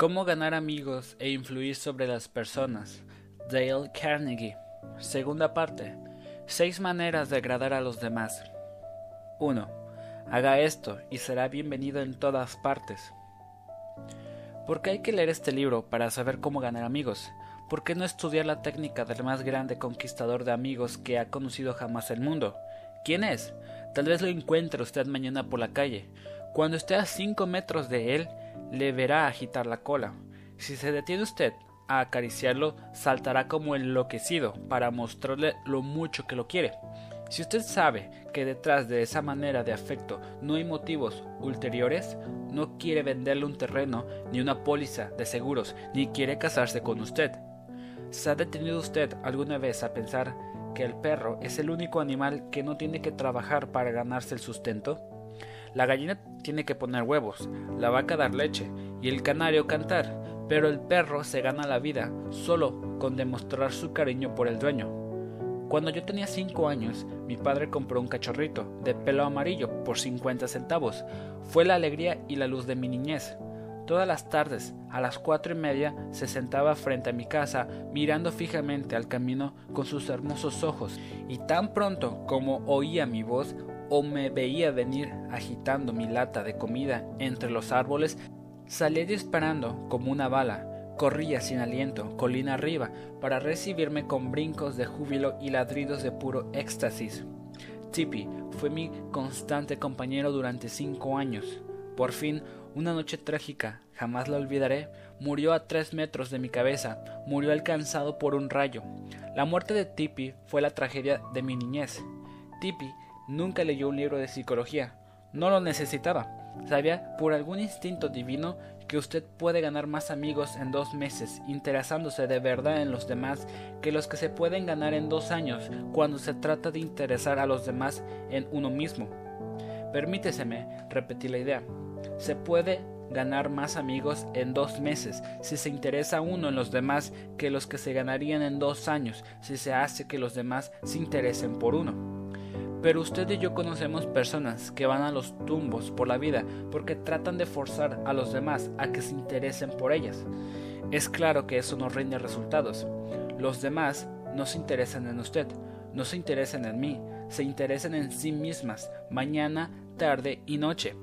Cómo ganar amigos e influir sobre las personas. Dale Carnegie. Segunda parte. Seis maneras de agradar a los demás. 1. Haga esto y será bienvenido en todas partes. ¿Por qué hay que leer este libro para saber cómo ganar amigos? ¿Por qué no estudiar la técnica del más grande conquistador de amigos que ha conocido jamás el mundo? ¿Quién es? Tal vez lo encuentre usted mañana por la calle. Cuando esté a cinco metros de él, le verá agitar la cola. Si se detiene usted a acariciarlo, saltará como enloquecido para mostrarle lo mucho que lo quiere. Si usted sabe que detrás de esa manera de afecto no hay motivos ulteriores, no quiere venderle un terreno, ni una póliza de seguros, ni quiere casarse con usted. ¿Se ha detenido usted alguna vez a pensar que el perro es el único animal que no tiene que trabajar para ganarse el sustento? La gallina tiene que poner huevos, la vaca dar leche y el canario cantar, pero el perro se gana la vida solo con demostrar su cariño por el dueño. Cuando yo tenía cinco años, mi padre compró un cachorrito de pelo amarillo por 50 centavos. Fue la alegría y la luz de mi niñez. Todas las tardes, a las cuatro y media, se sentaba frente a mi casa, mirando fijamente al camino con sus hermosos ojos, y tan pronto como oía mi voz, o me veía venir agitando mi lata de comida entre los árboles, salía disparando como una bala, corría sin aliento, colina arriba, para recibirme con brincos de júbilo y ladridos de puro éxtasis. Tippy fue mi constante compañero durante cinco años. Por fin, una noche trágica, jamás la olvidaré, murió a tres metros de mi cabeza, murió alcanzado por un rayo. La muerte de Tippy fue la tragedia de mi niñez. Tippy Nunca leyó un libro de psicología. No lo necesitaba. Sabía por algún instinto divino que usted puede ganar más amigos en dos meses interesándose de verdad en los demás que los que se pueden ganar en dos años cuando se trata de interesar a los demás en uno mismo. Permíteseme repetir la idea. Se puede ganar más amigos en dos meses si se interesa uno en los demás que los que se ganarían en dos años si se hace que los demás se interesen por uno. Pero usted y yo conocemos personas que van a los tumbos por la vida porque tratan de forzar a los demás a que se interesen por ellas. Es claro que eso no rinde resultados. Los demás no se interesan en usted, no se interesan en mí, se interesan en sí mismas, mañana, tarde y noche.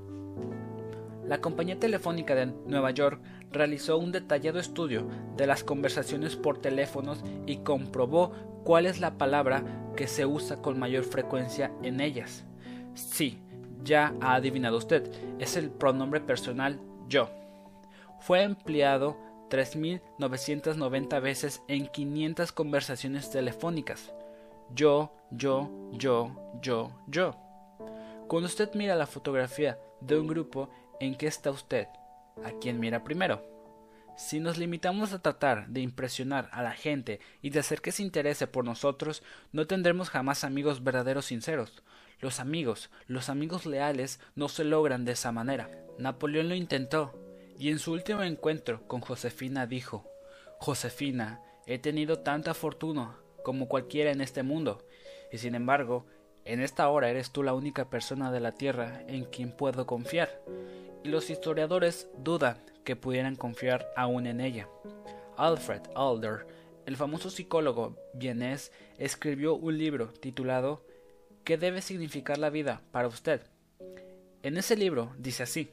La compañía telefónica de Nueva York realizó un detallado estudio de las conversaciones por teléfonos y comprobó cuál es la palabra que se usa con mayor frecuencia en ellas. Sí, ya ha adivinado usted, es el pronombre personal yo. Fue empleado 3.990 veces en 500 conversaciones telefónicas. Yo, yo, yo, yo, yo. Cuando usted mira la fotografía de un grupo, ¿en qué está usted? ¿A quién mira primero? Si nos limitamos a tratar de impresionar a la gente y de hacer que se interese por nosotros, no tendremos jamás amigos verdaderos sinceros. Los amigos, los amigos leales, no se logran de esa manera. Napoleón lo intentó, y en su último encuentro con Josefina dijo Josefina, he tenido tanta fortuna como cualquiera en este mundo, y sin embargo, en esta hora eres tú la única persona de la tierra en quien puedo confiar. Y los historiadores dudan que pudieran confiar aún en ella. Alfred Alder, el famoso psicólogo vienés, escribió un libro titulado ¿Qué debe significar la vida para usted? En ese libro dice así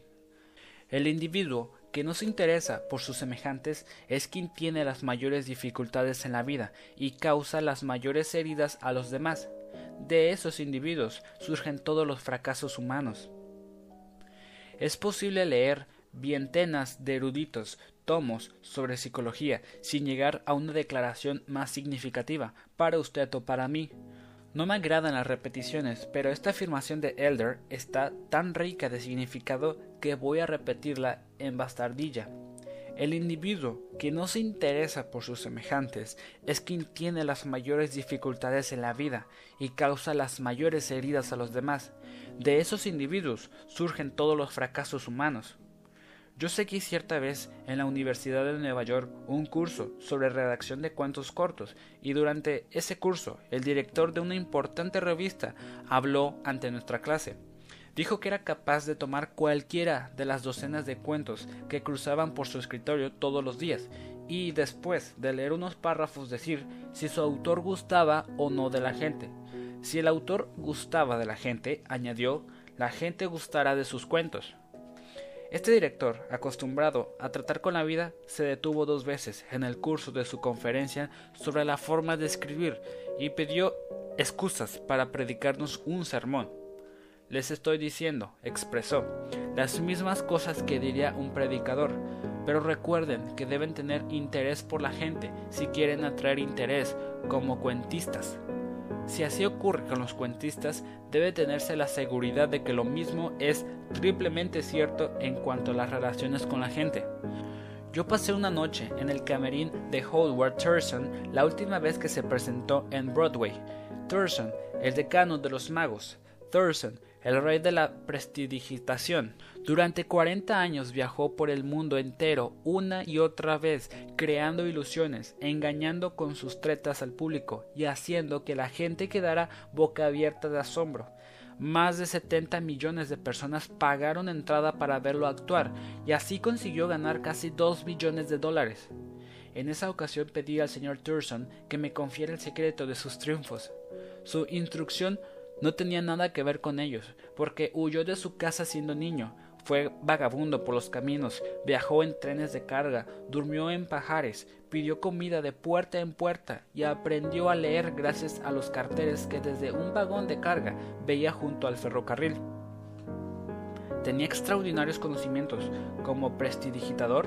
El individuo que no se interesa por sus semejantes es quien tiene las mayores dificultades en la vida y causa las mayores heridas a los demás. De esos individuos surgen todos los fracasos humanos. Es posible leer vientenas de eruditos tomos sobre psicología sin llegar a una declaración más significativa para usted o para mí. No me agradan las repeticiones, pero esta afirmación de Elder está tan rica de significado que voy a repetirla en bastardilla. El individuo que no se interesa por sus semejantes es quien tiene las mayores dificultades en la vida y causa las mayores heridas a los demás. De esos individuos surgen todos los fracasos humanos. Yo seguí cierta vez en la Universidad de Nueva York un curso sobre redacción de cuentos cortos y durante ese curso el director de una importante revista habló ante nuestra clase. Dijo que era capaz de tomar cualquiera de las docenas de cuentos que cruzaban por su escritorio todos los días y después de leer unos párrafos decir si su autor gustaba o no de la gente. Si el autor gustaba de la gente, añadió, la gente gustará de sus cuentos. Este director, acostumbrado a tratar con la vida, se detuvo dos veces en el curso de su conferencia sobre la forma de escribir y pidió excusas para predicarnos un sermón. Les estoy diciendo, expresó, las mismas cosas que diría un predicador, pero recuerden que deben tener interés por la gente si quieren atraer interés como cuentistas. Si así ocurre con los cuentistas, debe tenerse la seguridad de que lo mismo es triplemente cierto en cuanto a las relaciones con la gente. Yo pasé una noche en el camerín de Howard Thurston la última vez que se presentó en Broadway. Thurston, el decano de los magos. Thurston, el rey de la prestidigitación. Durante 40 años viajó por el mundo entero una y otra vez, creando ilusiones, engañando con sus tretas al público y haciendo que la gente quedara boca abierta de asombro. Más de 70 millones de personas pagaron entrada para verlo actuar y así consiguió ganar casi 2 billones de dólares. En esa ocasión pedí al señor Thurston que me confiera el secreto de sus triunfos. Su instrucción no tenía nada que ver con ellos, porque huyó de su casa siendo niño, fue vagabundo por los caminos, viajó en trenes de carga, durmió en pajares, pidió comida de puerta en puerta y aprendió a leer gracias a los carteles que desde un vagón de carga veía junto al ferrocarril. ¿Tenía extraordinarios conocimientos como prestidigitador?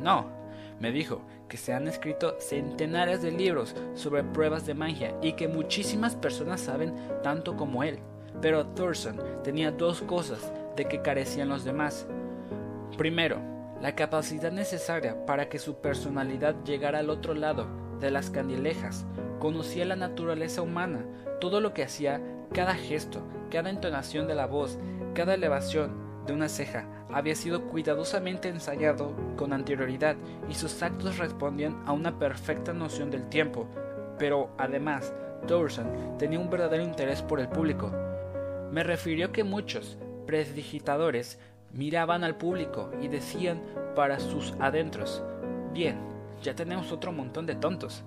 No, me dijo que se han escrito centenares de libros sobre pruebas de magia y que muchísimas personas saben tanto como él. Pero Thurston tenía dos cosas de que carecían los demás. Primero, la capacidad necesaria para que su personalidad llegara al otro lado de las candilejas. Conocía la naturaleza humana, todo lo que hacía, cada gesto, cada entonación de la voz, cada elevación de una ceja, había sido cuidadosamente ensayado con anterioridad y sus actos respondían a una perfecta noción del tiempo. Pero además, Thurston tenía un verdadero interés por el público. Me refirió que muchos presdigitadores miraban al público y decían para sus adentros, bien, ya tenemos otro montón de tontos,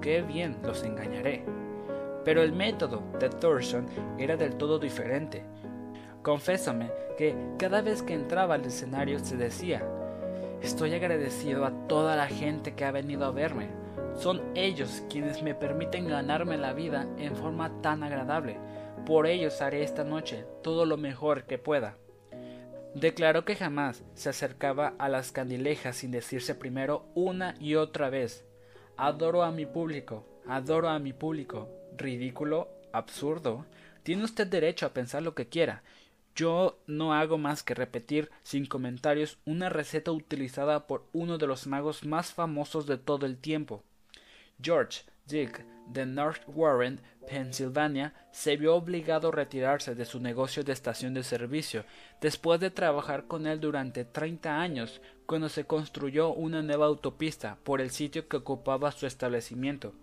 qué bien los engañaré. Pero el método de Thurston era del todo diferente. Confésame que cada vez que entraba al escenario se decía, estoy agradecido a toda la gente que ha venido a verme. Son ellos quienes me permiten ganarme la vida en forma tan agradable. Por ellos haré esta noche todo lo mejor que pueda. Declaró que jamás se acercaba a las candilejas sin decirse primero una y otra vez Adoro a mi público, adoro a mi público. Ridículo, absurdo. Tiene usted derecho a pensar lo que quiera, yo no hago más que repetir sin comentarios una receta utilizada por uno de los magos más famosos de todo el tiempo. George Dick de North Warren, Pensilvania, se vio obligado a retirarse de su negocio de estación de servicio después de trabajar con él durante treinta años cuando se construyó una nueva autopista por el sitio que ocupaba su establecimiento.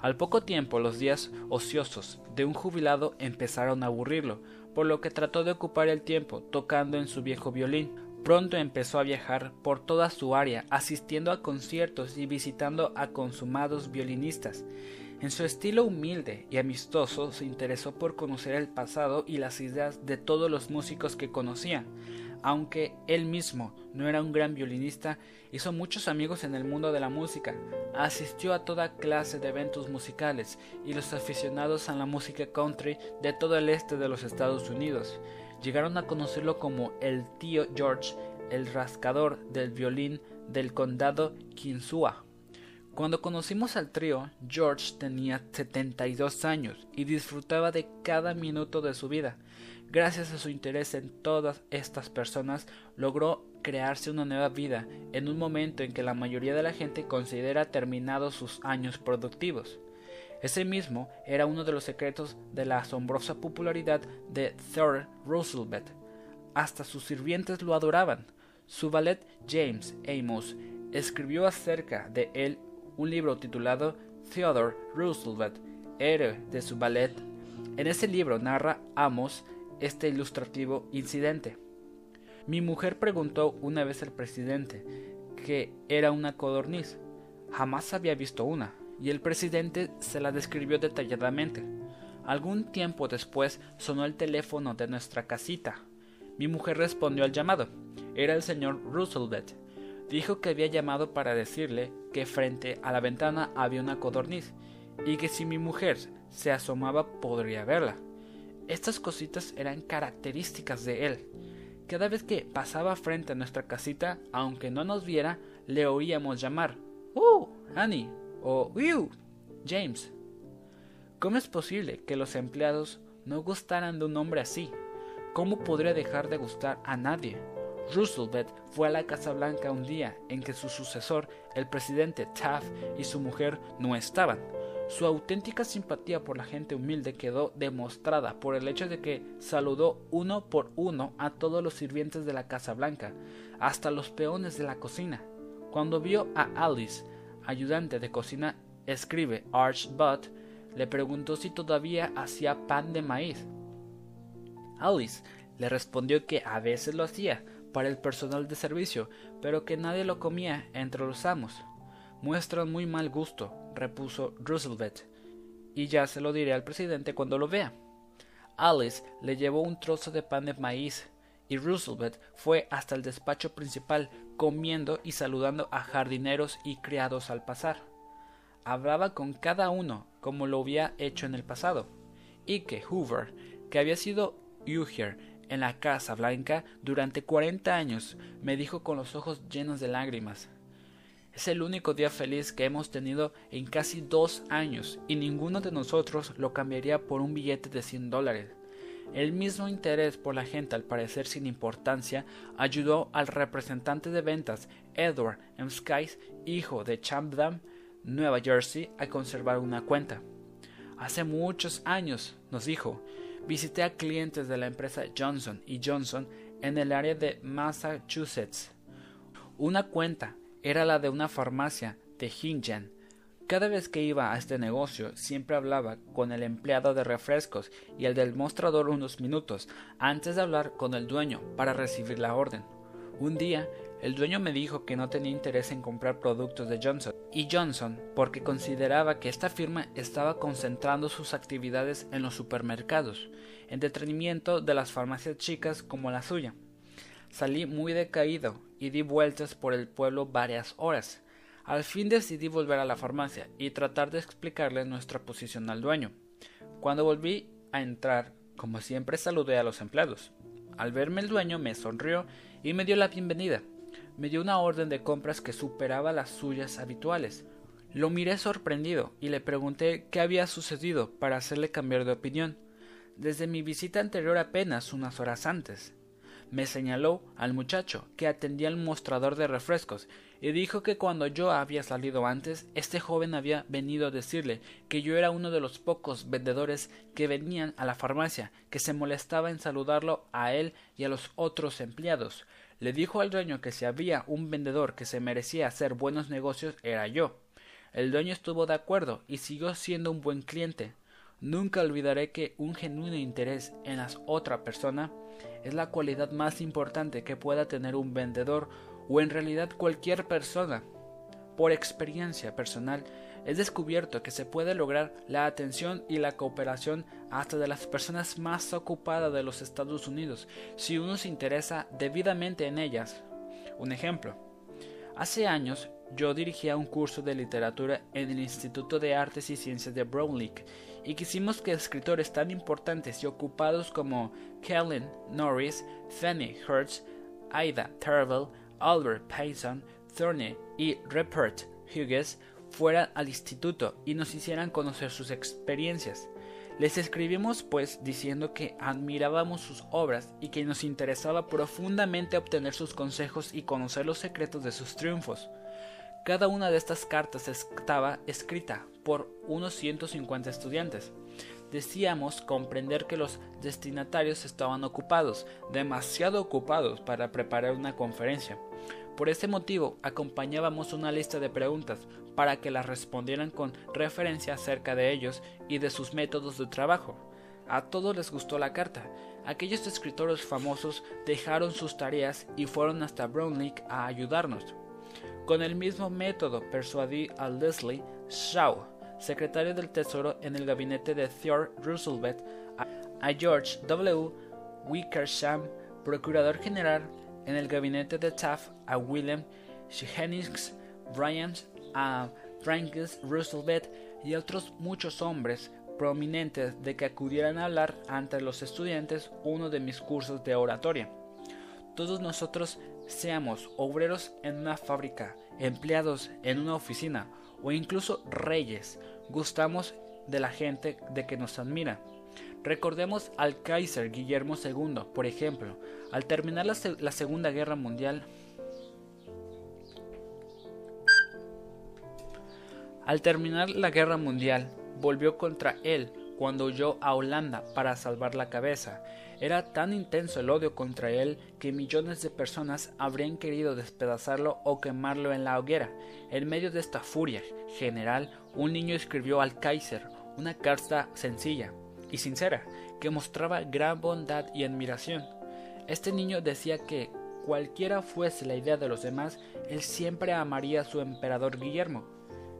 Al poco tiempo los días ociosos de un jubilado empezaron a aburrirlo, por lo que trató de ocupar el tiempo tocando en su viejo violín. Pronto empezó a viajar por toda su área, asistiendo a conciertos y visitando a consumados violinistas. En su estilo humilde y amistoso se interesó por conocer el pasado y las ideas de todos los músicos que conocía. Aunque él mismo no era un gran violinista, hizo muchos amigos en el mundo de la música, asistió a toda clase de eventos musicales y los aficionados a la música country de todo el este de los Estados Unidos llegaron a conocerlo como el tío George, el rascador del violín del condado Kinsua. Cuando conocimos al trío, George tenía 72 años y disfrutaba de cada minuto de su vida. Gracias a su interés en todas estas personas, logró crearse una nueva vida en un momento en que la mayoría de la gente considera terminados sus años productivos. Ese mismo era uno de los secretos de la asombrosa popularidad de Theodore Roosevelt. Hasta sus sirvientes lo adoraban. Su valet James Amos escribió acerca de él un libro titulado Theodore Roosevelt, héroe de su ballet. En ese libro narra Amos este ilustrativo incidente. Mi mujer preguntó una vez al presidente que era una codorniz. Jamás había visto una, y el presidente se la describió detalladamente. Algún tiempo después sonó el teléfono de nuestra casita. Mi mujer respondió al llamado. Era el señor Roosevelt. Dijo que había llamado para decirle que frente a la ventana había una codorniz y que si mi mujer se asomaba podría verla. Estas cositas eran características de él. Cada vez que pasaba frente a nuestra casita, aunque no nos viera, le oíamos llamar ¡Uh! Annie o ¡Uh! James. ¿Cómo es posible que los empleados no gustaran de un hombre así? ¿Cómo podría dejar de gustar a nadie? Roosevelt fue a la Casa Blanca un día en que su sucesor, el presidente Taft y su mujer no estaban. Su auténtica simpatía por la gente humilde quedó demostrada por el hecho de que saludó uno por uno a todos los sirvientes de la Casa Blanca, hasta los peones de la cocina. Cuando vio a Alice, ayudante de cocina, escribe Arch Butt, le preguntó si todavía hacía pan de maíz. Alice le respondió que a veces lo hacía para el personal de servicio, pero que nadie lo comía entre los amos. Muestran muy mal gusto, repuso Roosevelt, y ya se lo diré al presidente cuando lo vea. Alice le llevó un trozo de pan de maíz, y Roosevelt fue hasta el despacho principal comiendo y saludando a jardineros y criados al pasar. Hablaba con cada uno como lo había hecho en el pasado, y que Hoover, que había sido Ujier en la Casa Blanca durante cuarenta años, me dijo con los ojos llenos de lágrimas es el único día feliz que hemos tenido en casi dos años y ninguno de nosotros lo cambiaría por un billete de 100 dólares. El mismo interés por la gente al parecer sin importancia ayudó al representante de ventas Edward M. Skies, hijo de Chatham, Nueva Jersey, a conservar una cuenta. Hace muchos años, nos dijo, visité a clientes de la empresa Johnson y Johnson en el área de Massachusetts. Una cuenta era la de una farmacia de Hingen. Cada vez que iba a este negocio siempre hablaba con el empleado de refrescos y el del mostrador unos minutos antes de hablar con el dueño para recibir la orden. Un día el dueño me dijo que no tenía interés en comprar productos de Johnson y Johnson porque consideraba que esta firma estaba concentrando sus actividades en los supermercados, en detrimento de las farmacias chicas como la suya. Salí muy decaído y di vueltas por el pueblo varias horas. Al fin decidí volver a la farmacia y tratar de explicarle nuestra posición al dueño. Cuando volví a entrar, como siempre saludé a los empleados. Al verme el dueño me sonrió y me dio la bienvenida. Me dio una orden de compras que superaba las suyas habituales. Lo miré sorprendido y le pregunté qué había sucedido para hacerle cambiar de opinión. Desde mi visita anterior apenas unas horas antes me señaló al muchacho que atendía el mostrador de refrescos y dijo que cuando yo había salido antes, este joven había venido a decirle que yo era uno de los pocos vendedores que venían a la farmacia, que se molestaba en saludarlo a él y a los otros empleados. Le dijo al dueño que si había un vendedor que se merecía hacer buenos negocios era yo. El dueño estuvo de acuerdo y siguió siendo un buen cliente. Nunca olvidaré que un genuino interés en la otra persona es la cualidad más importante que pueda tener un vendedor o en realidad cualquier persona. Por experiencia personal, he descubierto que se puede lograr la atención y la cooperación hasta de las personas más ocupadas de los Estados Unidos si uno se interesa debidamente en ellas. Un ejemplo. Hace años yo dirigía un curso de literatura en el Instituto de Artes y Ciencias de Brownlee y quisimos que escritores tan importantes y ocupados como Kellen Norris, Fanny Hertz, Ida Terrell, Albert Payson, Thorne y Rupert Hughes fueran al instituto y nos hicieran conocer sus experiencias. Les escribimos pues diciendo que admirábamos sus obras y que nos interesaba profundamente obtener sus consejos y conocer los secretos de sus triunfos. Cada una de estas cartas estaba escrita por unos 150 estudiantes. Decíamos comprender que los destinatarios estaban ocupados, demasiado ocupados para preparar una conferencia. Por este motivo, acompañábamos una lista de preguntas para que las respondieran con referencia acerca de ellos y de sus métodos de trabajo. A todos les gustó la carta. Aquellos escritores famosos dejaron sus tareas y fueron hasta Brownlee a ayudarnos. Con el mismo método persuadí a Leslie Shaw, secretario del Tesoro en el gabinete de Theodore Roosevelt, a George W. Wickersham, procurador general en el gabinete de Taft, a William Jennings Bryant, a Francis Roosevelt y a otros muchos hombres prominentes de que acudieran a hablar ante los estudiantes uno de mis cursos de oratoria. Todos nosotros seamos obreros en una fábrica, empleados en una oficina o incluso reyes, gustamos de la gente de que nos admira. Recordemos al Kaiser Guillermo II, por ejemplo, al terminar la, Segunda Guerra Mundial, al terminar la Guerra Mundial, volvió contra él cuando huyó a Holanda para salvar la cabeza. Era tan intenso el odio contra él que millones de personas habrían querido despedazarlo o quemarlo en la hoguera. En medio de esta furia general, un niño escribió al Kaiser una carta sencilla y sincera que mostraba gran bondad y admiración. Este niño decía que, cualquiera fuese la idea de los demás, él siempre amaría a su emperador Guillermo.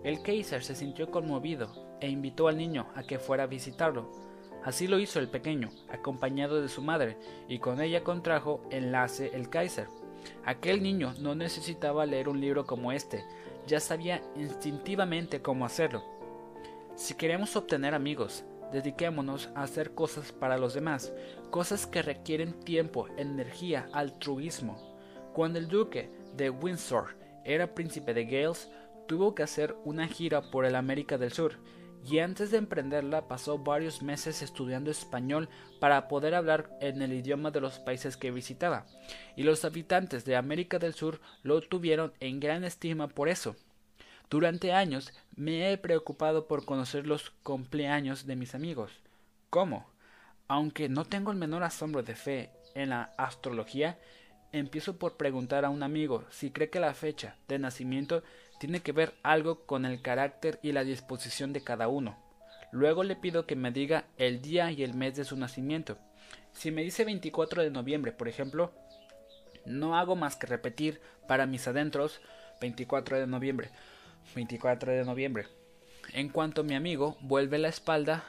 El Kaiser se sintió conmovido e invitó al niño a que fuera a visitarlo. Así lo hizo el pequeño, acompañado de su madre, y con ella contrajo enlace el Kaiser. Aquel niño no necesitaba leer un libro como este, ya sabía instintivamente cómo hacerlo. Si queremos obtener amigos, dediquémonos a hacer cosas para los demás, cosas que requieren tiempo, energía, altruismo. Cuando el duque de Windsor era príncipe de Gales, tuvo que hacer una gira por el América del Sur, y antes de emprenderla pasó varios meses estudiando español para poder hablar en el idioma de los países que visitaba, y los habitantes de América del Sur lo tuvieron en gran estima por eso. Durante años me he preocupado por conocer los cumpleaños de mis amigos. ¿Cómo? Aunque no tengo el menor asombro de fe en la astrología, empiezo por preguntar a un amigo si cree que la fecha de nacimiento tiene que ver algo con el carácter y la disposición de cada uno. Luego le pido que me diga el día y el mes de su nacimiento. Si me dice 24 de noviembre, por ejemplo, no hago más que repetir para mis adentros 24 de noviembre, 24 de noviembre. En cuanto mi amigo vuelve la espalda,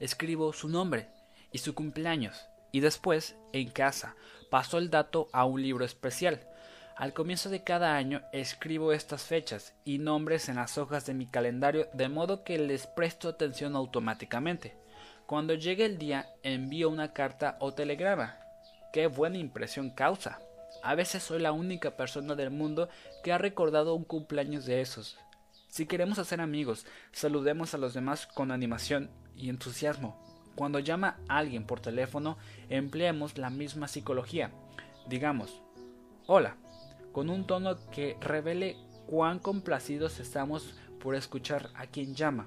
escribo su nombre y su cumpleaños, y después, en casa, paso el dato a un libro especial. Al comienzo de cada año escribo estas fechas y nombres en las hojas de mi calendario de modo que les presto atención automáticamente. Cuando llegue el día envío una carta o telegrama. Qué buena impresión causa. A veces soy la única persona del mundo que ha recordado un cumpleaños de esos. Si queremos hacer amigos, saludemos a los demás con animación y entusiasmo. Cuando llama a alguien por teléfono, empleemos la misma psicología. Digamos, hola, con un tono que revele cuán complacidos estamos por escuchar a quien llama.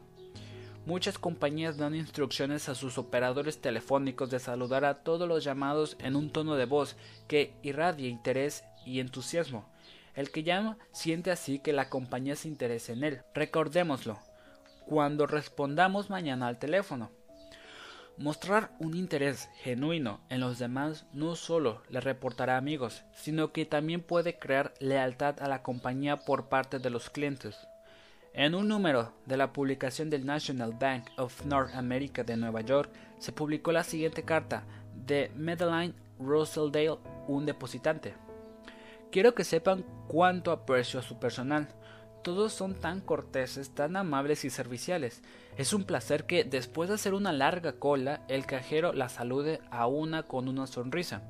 Muchas compañías dan instrucciones a sus operadores telefónicos de saludar a todos los llamados en un tono de voz que irradie interés y entusiasmo. El que llama siente así que la compañía se interesa en él. Recordémoslo cuando respondamos mañana al teléfono. Mostrar un interés genuino en los demás no solo le reportará amigos, sino que también puede crear lealtad a la compañía por parte de los clientes. En un número de la publicación del National Bank of North America de Nueva York se publicó la siguiente carta de Madeline Rosseldale, un depositante. Quiero que sepan cuánto aprecio a su personal. Todos son tan corteses, tan amables y serviciales. Es un placer que, después de hacer una larga cola, el cajero la salude a una con una sonrisa.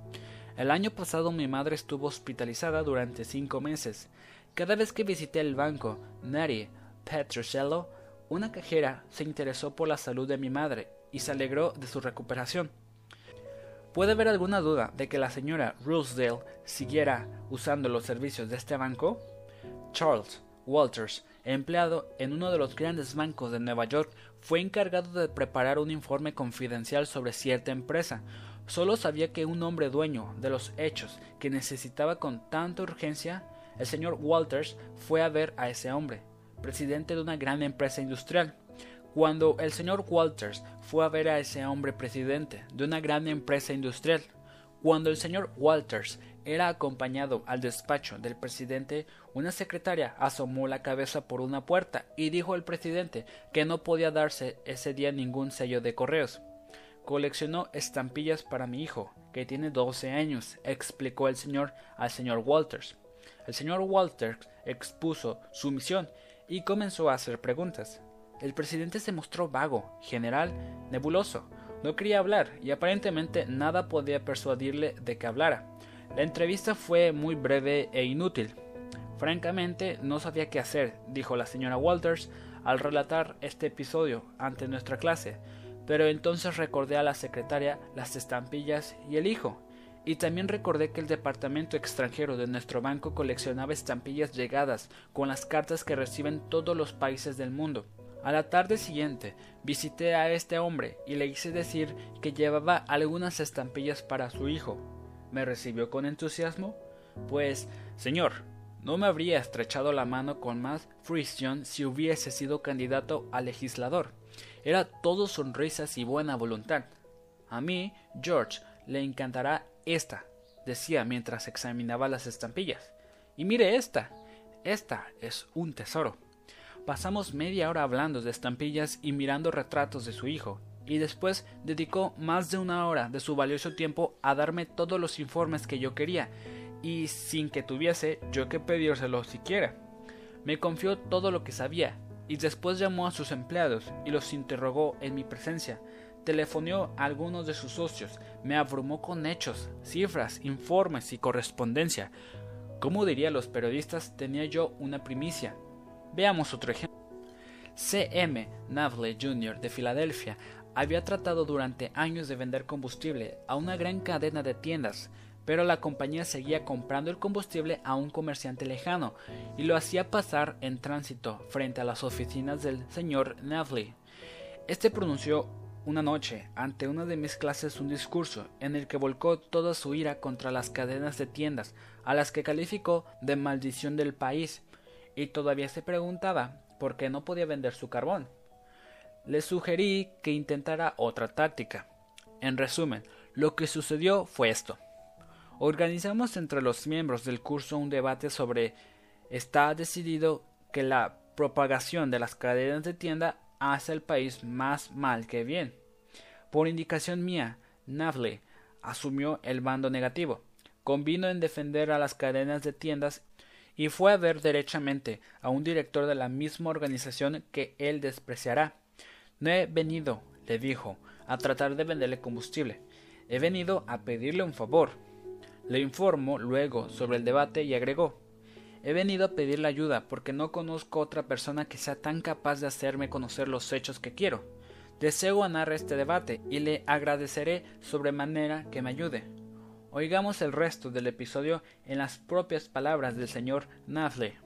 El año pasado mi madre estuvo hospitalizada durante cinco meses. Cada vez que visité el banco, Nari Petruccello, una cajera se interesó por la salud de mi madre y se alegró de su recuperación. ¿Puede haber alguna duda de que la señora Rosedale siguiera usando los servicios de este banco? Charles, Walters, empleado en uno de los grandes bancos de Nueva York, fue encargado de preparar un informe confidencial sobre cierta empresa. Solo sabía que un hombre dueño de los hechos que necesitaba con tanta urgencia, el señor Walters fue a ver a ese hombre, presidente de una gran empresa industrial. cuando el señor Walters fue a ver a ese hombre presidente de una gran empresa industrial. Cuando el señor Walters era acompañado al despacho del presidente, una secretaria asomó la cabeza por una puerta y dijo al presidente que no podía darse ese día ningún sello de correos. Coleccionó estampillas para mi hijo, que tiene doce años, explicó el señor al señor Walters. El señor Walters expuso su misión y comenzó a hacer preguntas. El presidente se mostró vago, general, nebuloso. No quería hablar y aparentemente nada podía persuadirle de que hablara. La entrevista fue muy breve e inútil. Francamente, no sabía qué hacer, dijo la señora Walters al relatar este episodio ante nuestra clase, pero entonces recordé a la secretaria las estampillas y el hijo, y también recordé que el departamento extranjero de nuestro banco coleccionaba estampillas llegadas con las cartas que reciben todos los países del mundo. A la tarde siguiente visité a este hombre y le hice decir que llevaba algunas estampillas para su hijo. ¿Me recibió con entusiasmo? Pues, señor, no me habría estrechado la mano con más fruición si hubiese sido candidato a legislador. Era todo sonrisas y buena voluntad. A mí, George, le encantará esta, decía mientras examinaba las estampillas. Y mire esta. Esta es un tesoro. Pasamos media hora hablando de estampillas y mirando retratos de su hijo, y después dedicó más de una hora de su valioso tiempo a darme todos los informes que yo quería, y sin que tuviese yo que pedírselo siquiera. Me confió todo lo que sabía, y después llamó a sus empleados y los interrogó en mi presencia. Telefoneó a algunos de sus socios, me abrumó con hechos, cifras, informes y correspondencia. Como dirían los periodistas, tenía yo una primicia. Veamos otro ejemplo. C.M. Navley Jr. de Filadelfia había tratado durante años de vender combustible a una gran cadena de tiendas, pero la compañía seguía comprando el combustible a un comerciante lejano y lo hacía pasar en tránsito frente a las oficinas del señor Navley. Este pronunció una noche ante una de mis clases un discurso en el que volcó toda su ira contra las cadenas de tiendas a las que calificó de maldición del país y todavía se preguntaba por qué no podía vender su carbón. Le sugerí que intentara otra táctica. En resumen, lo que sucedió fue esto. Organizamos entre los miembros del curso un debate sobre está decidido que la propagación de las cadenas de tienda hace al país más mal que bien. Por indicación mía, Navley asumió el bando negativo. Convino en defender a las cadenas de tiendas y fue a ver derechamente a un director de la misma organización que él despreciará. No he venido, le dijo, a tratar de venderle combustible. He venido a pedirle un favor. Le informó luego sobre el debate y agregó He venido a pedirle ayuda porque no conozco otra persona que sea tan capaz de hacerme conocer los hechos que quiero. Deseo ganar este debate y le agradeceré sobremanera que me ayude. Oigamos el resto del episodio en las propias palabras del señor Nafle.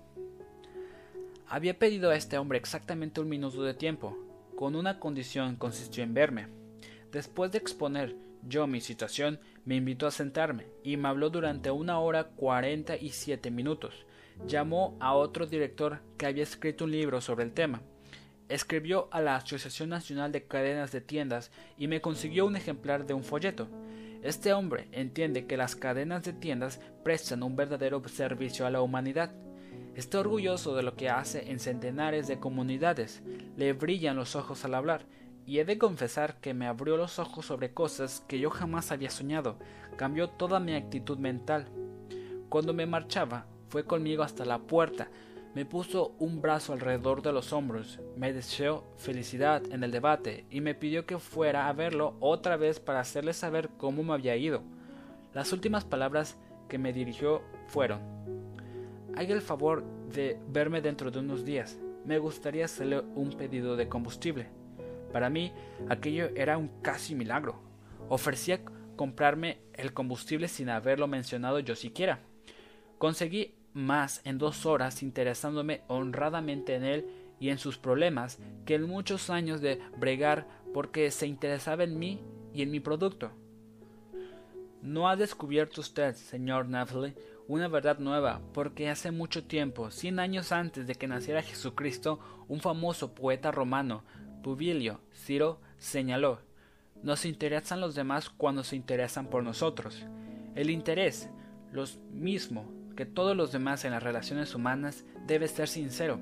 Había pedido a este hombre exactamente un minuto de tiempo, con una condición consistió en verme. Después de exponer yo mi situación, me invitó a sentarme y me habló durante una hora cuarenta y siete minutos. Llamó a otro director que había escrito un libro sobre el tema. Escribió a la Asociación Nacional de Cadenas de Tiendas y me consiguió un ejemplar de un folleto. Este hombre entiende que las cadenas de tiendas prestan un verdadero servicio a la humanidad. Está orgulloso de lo que hace en centenares de comunidades. Le brillan los ojos al hablar y he de confesar que me abrió los ojos sobre cosas que yo jamás había soñado, cambió toda mi actitud mental. Cuando me marchaba, fue conmigo hasta la puerta, me puso un brazo alrededor de los hombros, me deseó felicidad en el debate y me pidió que fuera a verlo otra vez para hacerle saber cómo me había ido. Las últimas palabras que me dirigió fueron Haga el favor de verme dentro de unos días. Me gustaría hacerle un pedido de combustible. Para mí, aquello era un casi milagro. Ofrecía comprarme el combustible sin haberlo mencionado yo siquiera. Conseguí más en dos horas interesándome honradamente en él y en sus problemas que en muchos años de bregar porque se interesaba en mí y en mi producto. No ha descubierto usted, señor una verdad nueva, porque hace mucho tiempo, cien años antes de que naciera Jesucristo, un famoso poeta romano Pubilio Ciro señaló, nos interesan los demás cuando se interesan por nosotros. El interés, lo mismo que todos los demás en las relaciones humanas, debe ser sincero.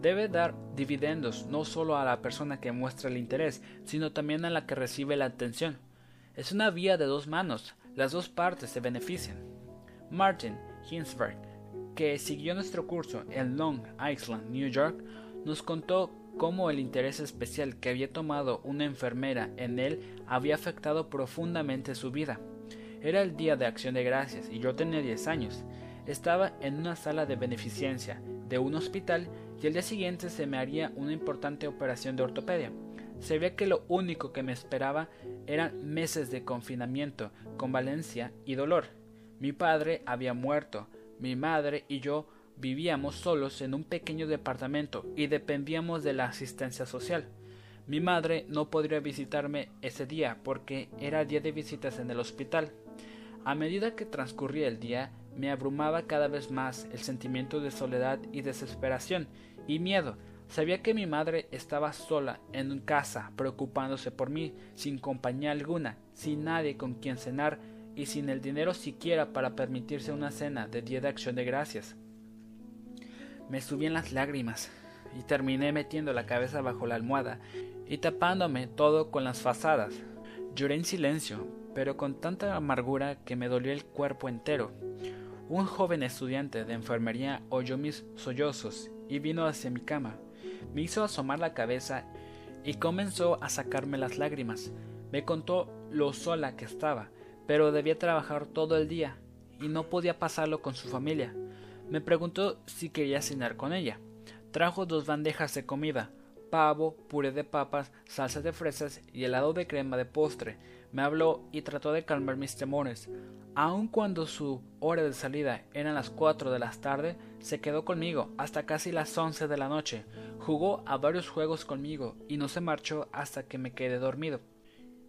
Debe dar dividendos no solo a la persona que muestra el interés, sino también a la que recibe la atención. Es una vía de dos manos, las dos partes se benefician. Martin Hinsberg, que siguió nuestro curso en Long Island, New York, nos contó cómo el interés especial que había tomado una enfermera en él había afectado profundamente su vida. Era el día de acción de gracias y yo tenía 10 años. Estaba en una sala de beneficencia de un hospital y el día siguiente se me haría una importante operación de ortopedia. Sabía que lo único que me esperaba eran meses de confinamiento, convalencia y dolor. Mi padre había muerto, mi madre y yo Vivíamos solos en un pequeño departamento y dependíamos de la asistencia social. Mi madre no podría visitarme ese día porque era día de visitas en el hospital. A medida que transcurría el día, me abrumaba cada vez más el sentimiento de soledad y desesperación y miedo. Sabía que mi madre estaba sola en casa, preocupándose por mí, sin compañía alguna, sin nadie con quien cenar y sin el dinero siquiera para permitirse una cena de día de acción de gracias. Me subían las lágrimas y terminé metiendo la cabeza bajo la almohada y tapándome todo con las fazadas. Lloré en silencio, pero con tanta amargura que me dolió el cuerpo entero. Un joven estudiante de enfermería oyó mis sollozos y vino hacia mi cama. Me hizo asomar la cabeza y comenzó a sacarme las lágrimas. Me contó lo sola que estaba, pero debía trabajar todo el día y no podía pasarlo con su familia. Me preguntó si quería cenar con ella. Trajo dos bandejas de comida, pavo, puré de papas, salsa de fresas y helado de crema de postre. Me habló y trató de calmar mis temores. Aun cuando su hora de salida eran las cuatro de la tarde, se quedó conmigo hasta casi las once de la noche. Jugó a varios juegos conmigo y no se marchó hasta que me quedé dormido.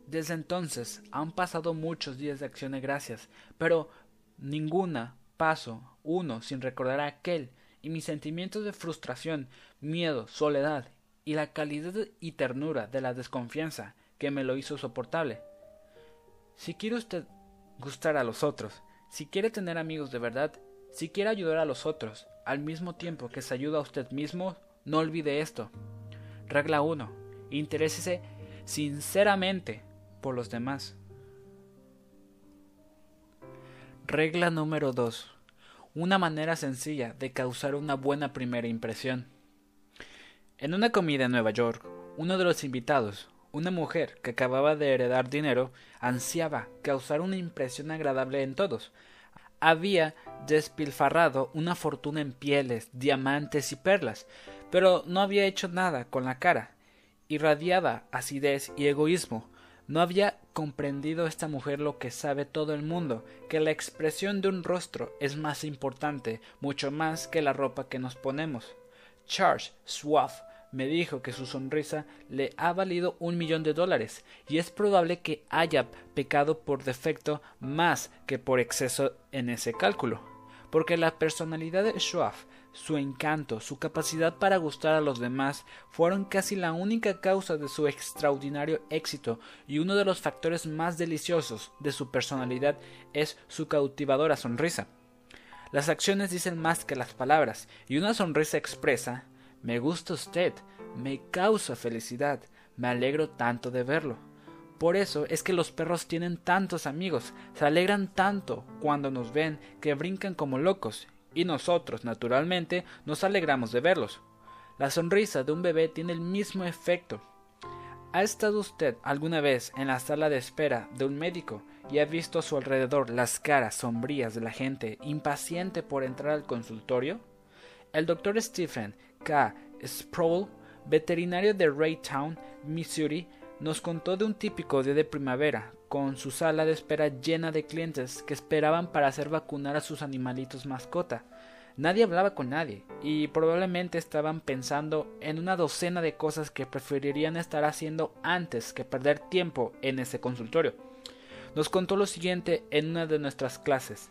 Desde entonces han pasado muchos días de acción de gracias, pero ninguna paso uno sin recordar a aquel, y mis sentimientos de frustración, miedo, soledad y la calidad y ternura de la desconfianza que me lo hizo soportable. Si quiere usted gustar a los otros, si quiere tener amigos de verdad, si quiere ayudar a los otros, al mismo tiempo que se ayuda a usted mismo, no olvide esto. Regla 1. Interésese sinceramente por los demás. Regla número 2. Una manera sencilla de causar una buena primera impresión. En una comida en Nueva York, uno de los invitados, una mujer que acababa de heredar dinero, ansiaba causar una impresión agradable en todos. Había despilfarrado una fortuna en pieles, diamantes y perlas, pero no había hecho nada con la cara. Irradiaba acidez y egoísmo, no había comprendido esta mujer lo que sabe todo el mundo, que la expresión de un rostro es más importante, mucho más que la ropa que nos ponemos. Charles Swaff me dijo que su sonrisa le ha valido un millón de dólares, y es probable que haya pecado por defecto más que por exceso en ese cálculo, porque la personalidad de Schwab su encanto, su capacidad para gustar a los demás fueron casi la única causa de su extraordinario éxito y uno de los factores más deliciosos de su personalidad es su cautivadora sonrisa. Las acciones dicen más que las palabras y una sonrisa expresa me gusta usted, me causa felicidad, me alegro tanto de verlo. Por eso es que los perros tienen tantos amigos, se alegran tanto cuando nos ven que brincan como locos y nosotros, naturalmente, nos alegramos de verlos. La sonrisa de un bebé tiene el mismo efecto. ¿Ha estado usted alguna vez en la sala de espera de un médico y ha visto a su alrededor las caras sombrías de la gente impaciente por entrar al consultorio? El doctor Stephen K. Sproul, veterinario de Raytown, Missouri, nos contó de un típico día de primavera, con su sala de espera llena de clientes que esperaban para hacer vacunar a sus animalitos mascota. Nadie hablaba con nadie, y probablemente estaban pensando en una docena de cosas que preferirían estar haciendo antes que perder tiempo en ese consultorio. Nos contó lo siguiente en una de nuestras clases.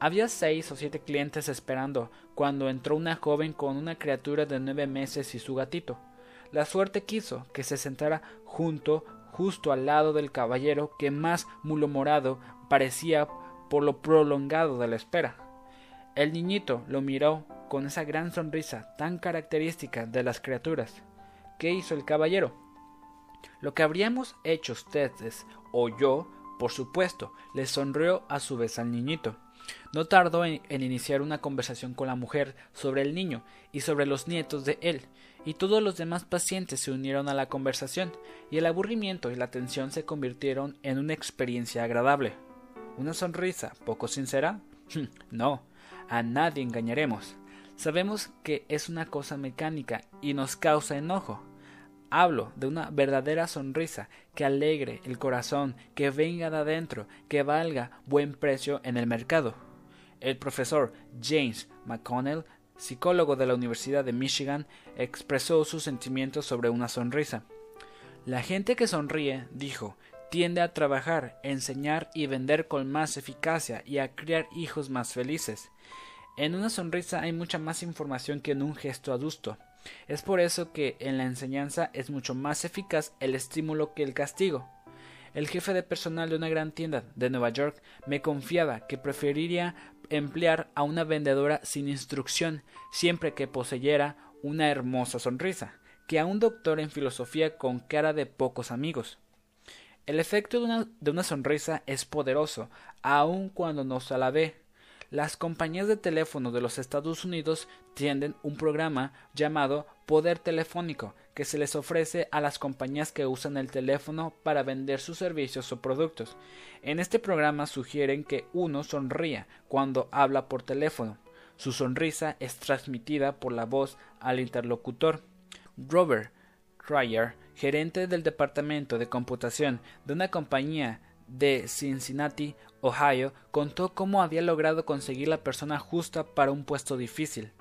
Había seis o siete clientes esperando cuando entró una joven con una criatura de nueve meses y su gatito. la suerte quiso que se sentara junto justo al lado del caballero que más mulomorado parecía por lo prolongado de la espera. El niñito lo miró con esa gran sonrisa tan característica de las criaturas. ¿Qué hizo el caballero? Lo que habríamos hecho ustedes o yo, por supuesto, le sonrió a su vez al niñito. No tardó en, iniciar una conversación con la mujer sobre el niño y sobre los nietos de él, y todos los demás pacientes se unieron a la conversación, y el aburrimiento y la tensión se convirtieron en una experiencia agradable. ¿Una sonrisa poco sincera? no, a nadie engañaremos. Sabemos que es una cosa mecánica y nos causa enojo. Hablo de una verdadera sonrisa que alegre el corazón, que venga de adentro, que valga buen precio en el mercado. El profesor James McConnell, psicólogo de la Universidad de Michigan, expresó sus sentimientos sobre una sonrisa. La gente que sonríe, dijo, tiende a trabajar, enseñar y vender con más eficacia y a criar hijos más felices. En una sonrisa hay mucha más información que en un gesto adusto. Es por eso que en la enseñanza es mucho más eficaz el estímulo que el castigo. El jefe de personal de una gran tienda de Nueva York me confiaba que preferiría emplear a una vendedora sin instrucción siempre que poseyera una hermosa sonrisa, que a un doctor en filosofía con cara de pocos amigos. El efecto de una, de una sonrisa es poderoso, aun cuando no se la ve. Las compañías de teléfono de los Estados Unidos tienden un programa llamado Poder Telefónico que se les ofrece a las compañías que usan el teléfono para vender sus servicios o productos. En este programa sugieren que uno sonría cuando habla por teléfono. Su sonrisa es transmitida por la voz al interlocutor. Robert Cryer, gerente del departamento de computación de una compañía de Cincinnati, Ohio, contó cómo había logrado conseguir la persona justa para un puesto difícil.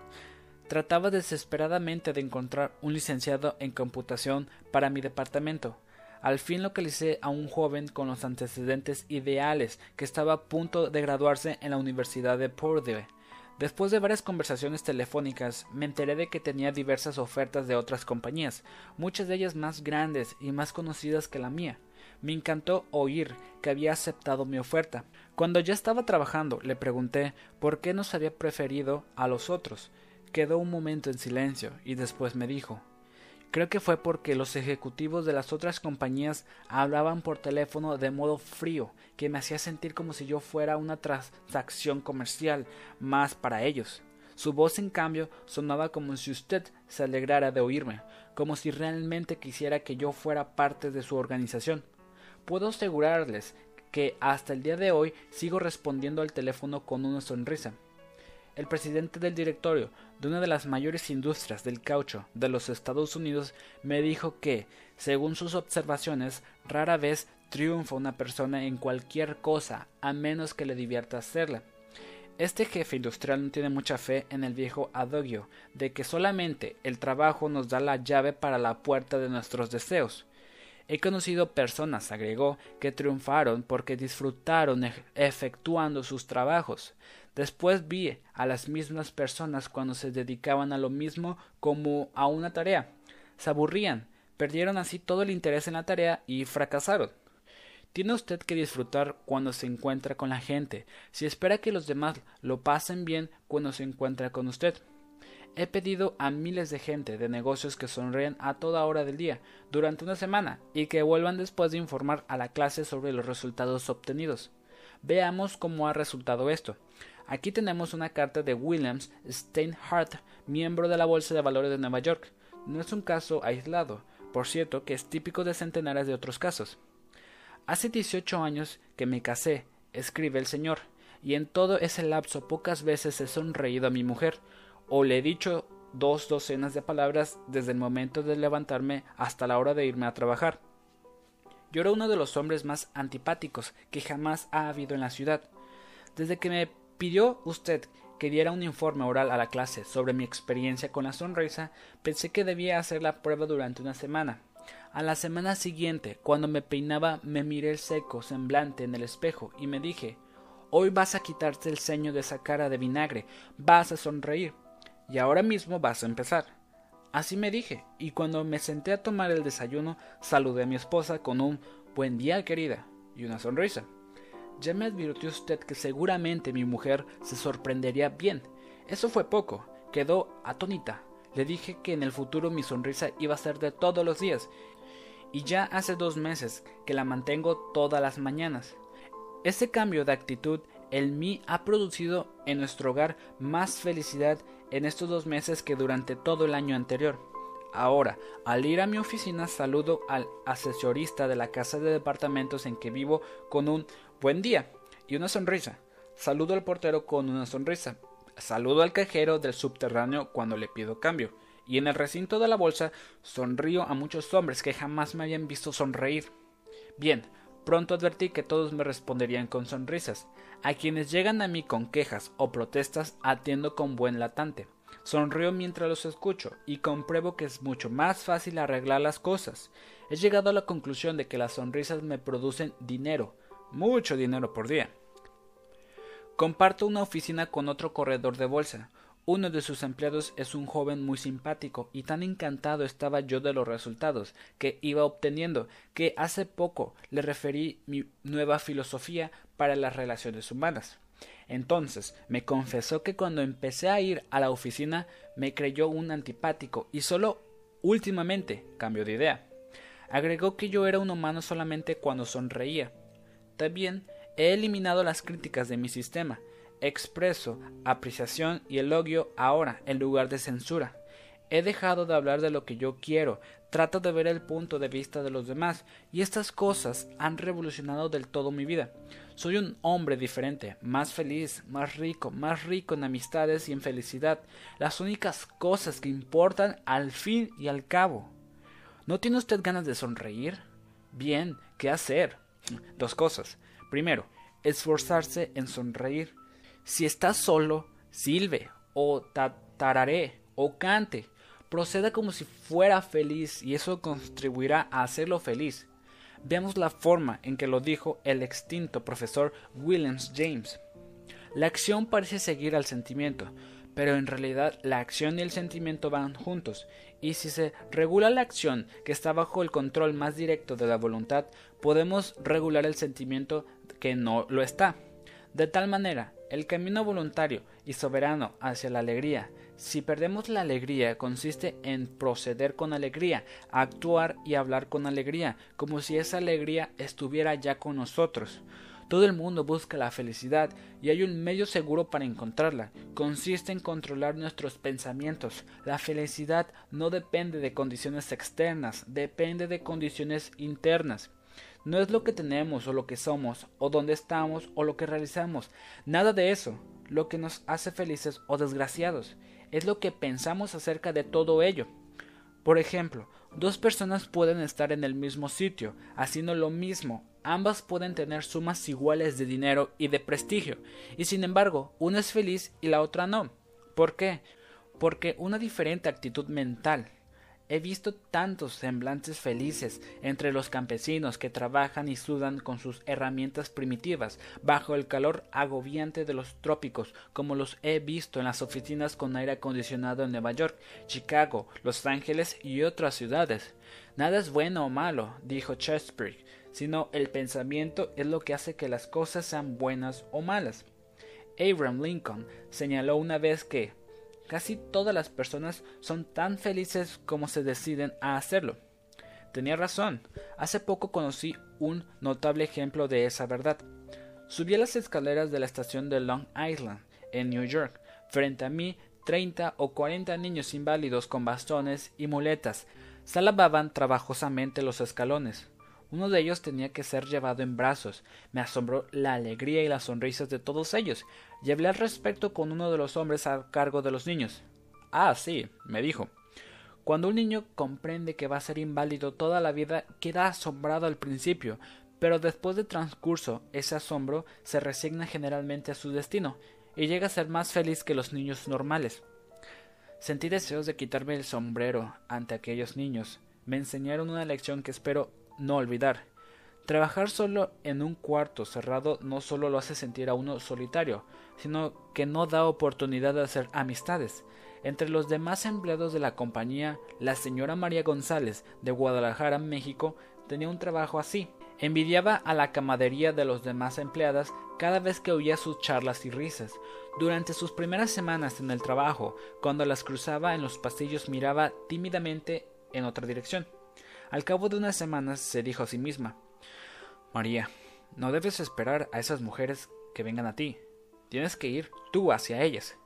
Trataba desesperadamente de encontrar un licenciado en computación para mi departamento. Al fin localicé a un joven con los antecedentes ideales que estaba a punto de graduarse en la Universidad de Purdue. Después de varias conversaciones telefónicas, me enteré de que tenía diversas ofertas de otras compañías, muchas de ellas más grandes y más conocidas que la mía. Me encantó oír que había aceptado mi oferta. Cuando ya estaba trabajando, le pregunté por qué nos había preferido a los otros. Quedó un momento en silencio y después me dijo Creo que fue porque los ejecutivos de las otras compañías hablaban por teléfono de modo frío, que me hacía sentir como si yo fuera una transacción comercial más para ellos. Su voz, en cambio, sonaba como si usted se alegrara de oírme, como si realmente quisiera que yo fuera parte de su organización puedo asegurarles que hasta el día de hoy sigo respondiendo al teléfono con una sonrisa. El presidente del directorio de una de las mayores industrias del caucho de los Estados Unidos me dijo que, según sus observaciones, rara vez triunfa una persona en cualquier cosa a menos que le divierta hacerla. Este jefe industrial no tiene mucha fe en el viejo adogio de que solamente el trabajo nos da la llave para la puerta de nuestros deseos. He conocido personas, agregó, que triunfaron porque disfrutaron efectuando sus trabajos. Después vi a las mismas personas cuando se dedicaban a lo mismo como a una tarea. Se aburrían, perdieron así todo el interés en la tarea y fracasaron. Tiene usted que disfrutar cuando se encuentra con la gente, si espera que los demás lo pasen bien cuando se encuentra con usted. He pedido a miles de gente de negocios que sonríen a toda hora del día durante una semana y que vuelvan después de informar a la clase sobre los resultados obtenidos. Veamos cómo ha resultado esto. Aquí tenemos una carta de Williams Steinhardt, miembro de la Bolsa de Valores de Nueva York. No es un caso aislado, por cierto que es típico de centenares de otros casos. Hace 18 años que me casé, escribe el señor, y en todo ese lapso pocas veces he sonreído a mi mujer, o le he dicho dos docenas de palabras desde el momento de levantarme hasta la hora de irme a trabajar. Yo era uno de los hombres más antipáticos que jamás ha habido en la ciudad. Desde que me pidió usted que diera un informe oral a la clase sobre mi experiencia con la sonrisa, pensé que debía hacer la prueba durante una semana. A la semana siguiente, cuando me peinaba, me miré el seco semblante en el espejo y me dije Hoy vas a quitarte el ceño de esa cara de vinagre, vas a sonreír. Y ahora mismo vas a empezar. Así me dije, y cuando me senté a tomar el desayuno, saludé a mi esposa con un buen día, querida, y una sonrisa. Ya me advirtió usted que seguramente mi mujer se sorprendería bien. Eso fue poco. Quedó atónita. Le dije que en el futuro mi sonrisa iba a ser de todos los días. Y ya hace dos meses que la mantengo todas las mañanas. Ese cambio de actitud en mí ha producido en nuestro hogar más felicidad en estos dos meses que durante todo el año anterior. Ahora, al ir a mi oficina saludo al asesorista de la casa de departamentos en que vivo con un buen día y una sonrisa. Saludo al portero con una sonrisa. Saludo al cajero del subterráneo cuando le pido cambio. Y en el recinto de la bolsa sonrío a muchos hombres que jamás me habían visto sonreír. Bien, Pronto advertí que todos me responderían con sonrisas. A quienes llegan a mí con quejas o protestas atiendo con buen latante. Sonrío mientras los escucho y compruebo que es mucho más fácil arreglar las cosas. He llegado a la conclusión de que las sonrisas me producen dinero, mucho dinero por día. Comparto una oficina con otro corredor de bolsa. Uno de sus empleados es un joven muy simpático y tan encantado estaba yo de los resultados que iba obteniendo que hace poco le referí mi nueva filosofía para las relaciones humanas. Entonces me confesó que cuando empecé a ir a la oficina me creyó un antipático y solo últimamente cambió de idea. Agregó que yo era un humano solamente cuando sonreía. También he eliminado las críticas de mi sistema expreso apreciación y elogio ahora en lugar de censura. He dejado de hablar de lo que yo quiero, trato de ver el punto de vista de los demás, y estas cosas han revolucionado del todo mi vida. Soy un hombre diferente, más feliz, más rico, más rico en amistades y en felicidad, las únicas cosas que importan al fin y al cabo. ¿No tiene usted ganas de sonreír? Bien, ¿qué hacer? Dos cosas. Primero, esforzarse en sonreír. Si estás solo, silbe, o tararé, o cante. Proceda como si fuera feliz y eso contribuirá a hacerlo feliz. Veamos la forma en que lo dijo el extinto profesor Williams James. La acción parece seguir al sentimiento, pero en realidad la acción y el sentimiento van juntos, y si se regula la acción que está bajo el control más directo de la voluntad, podemos regular el sentimiento que no lo está. De tal manera el camino voluntario y soberano hacia la alegría. Si perdemos la alegría, consiste en proceder con alegría, actuar y hablar con alegría, como si esa alegría estuviera ya con nosotros. Todo el mundo busca la felicidad y hay un medio seguro para encontrarla. Consiste en controlar nuestros pensamientos. La felicidad no depende de condiciones externas, depende de condiciones internas. No es lo que tenemos o lo que somos, o dónde estamos o lo que realizamos. Nada de eso. Lo que nos hace felices o desgraciados. Es lo que pensamos acerca de todo ello. Por ejemplo, dos personas pueden estar en el mismo sitio, haciendo lo mismo. Ambas pueden tener sumas iguales de dinero y de prestigio, y sin embargo, una es feliz y la otra no. ¿Por qué? Porque una diferente actitud mental, He visto tantos semblantes felices entre los campesinos que trabajan y sudan con sus herramientas primitivas bajo el calor agobiante de los trópicos, como los he visto en las oficinas con aire acondicionado en Nueva York, Chicago, Los Ángeles y otras ciudades. Nada es bueno o malo, dijo Chesapeake, sino el pensamiento es lo que hace que las cosas sean buenas o malas. Abraham Lincoln señaló una vez que Casi todas las personas son tan felices como se deciden a hacerlo. Tenía razón. Hace poco conocí un notable ejemplo de esa verdad. Subí a las escaleras de la estación de Long Island, en New York. Frente a mí, treinta o cuarenta niños inválidos con bastones y muletas salababan trabajosamente los escalones. Uno de ellos tenía que ser llevado en brazos. Me asombró la alegría y las sonrisas de todos ellos, y hablé al respecto con uno de los hombres a cargo de los niños. Ah, sí, me dijo. Cuando un niño comprende que va a ser inválido toda la vida, queda asombrado al principio, pero después de transcurso ese asombro se resigna generalmente a su destino, y llega a ser más feliz que los niños normales. Sentí deseos de quitarme el sombrero ante aquellos niños. Me enseñaron una lección que espero no olvidar. Trabajar solo en un cuarto cerrado no solo lo hace sentir a uno solitario, sino que no da oportunidad de hacer amistades. Entre los demás empleados de la compañía, la señora María González, de Guadalajara, México, tenía un trabajo así. Envidiaba a la camadería de los demás empleadas cada vez que oía sus charlas y risas. Durante sus primeras semanas en el trabajo, cuando las cruzaba en los pasillos miraba tímidamente en otra dirección. Al cabo de unas semanas se dijo a sí misma María, no debes esperar a esas mujeres que vengan a ti. Tienes que ir tú hacia ellas.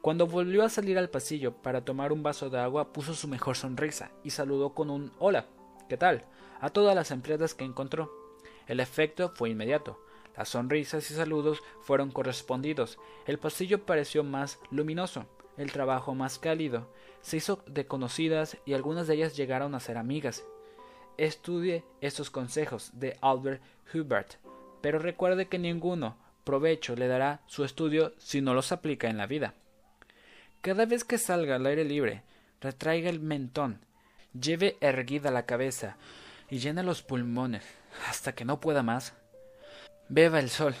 Cuando volvió a salir al pasillo para tomar un vaso de agua, puso su mejor sonrisa y saludó con un hola, ¿qué tal? a todas las empleadas que encontró. El efecto fue inmediato. Las sonrisas y saludos fueron correspondidos. El pasillo pareció más luminoso, el trabajo más cálido. Se hizo de conocidas y algunas de ellas llegaron a ser amigas. Estudie estos consejos de Albert Hubert, pero recuerde que ninguno provecho le dará su estudio si no los aplica en la vida. Cada vez que salga al aire libre, retraiga el mentón, lleve erguida la cabeza y llena los pulmones hasta que no pueda más. Beba el sol,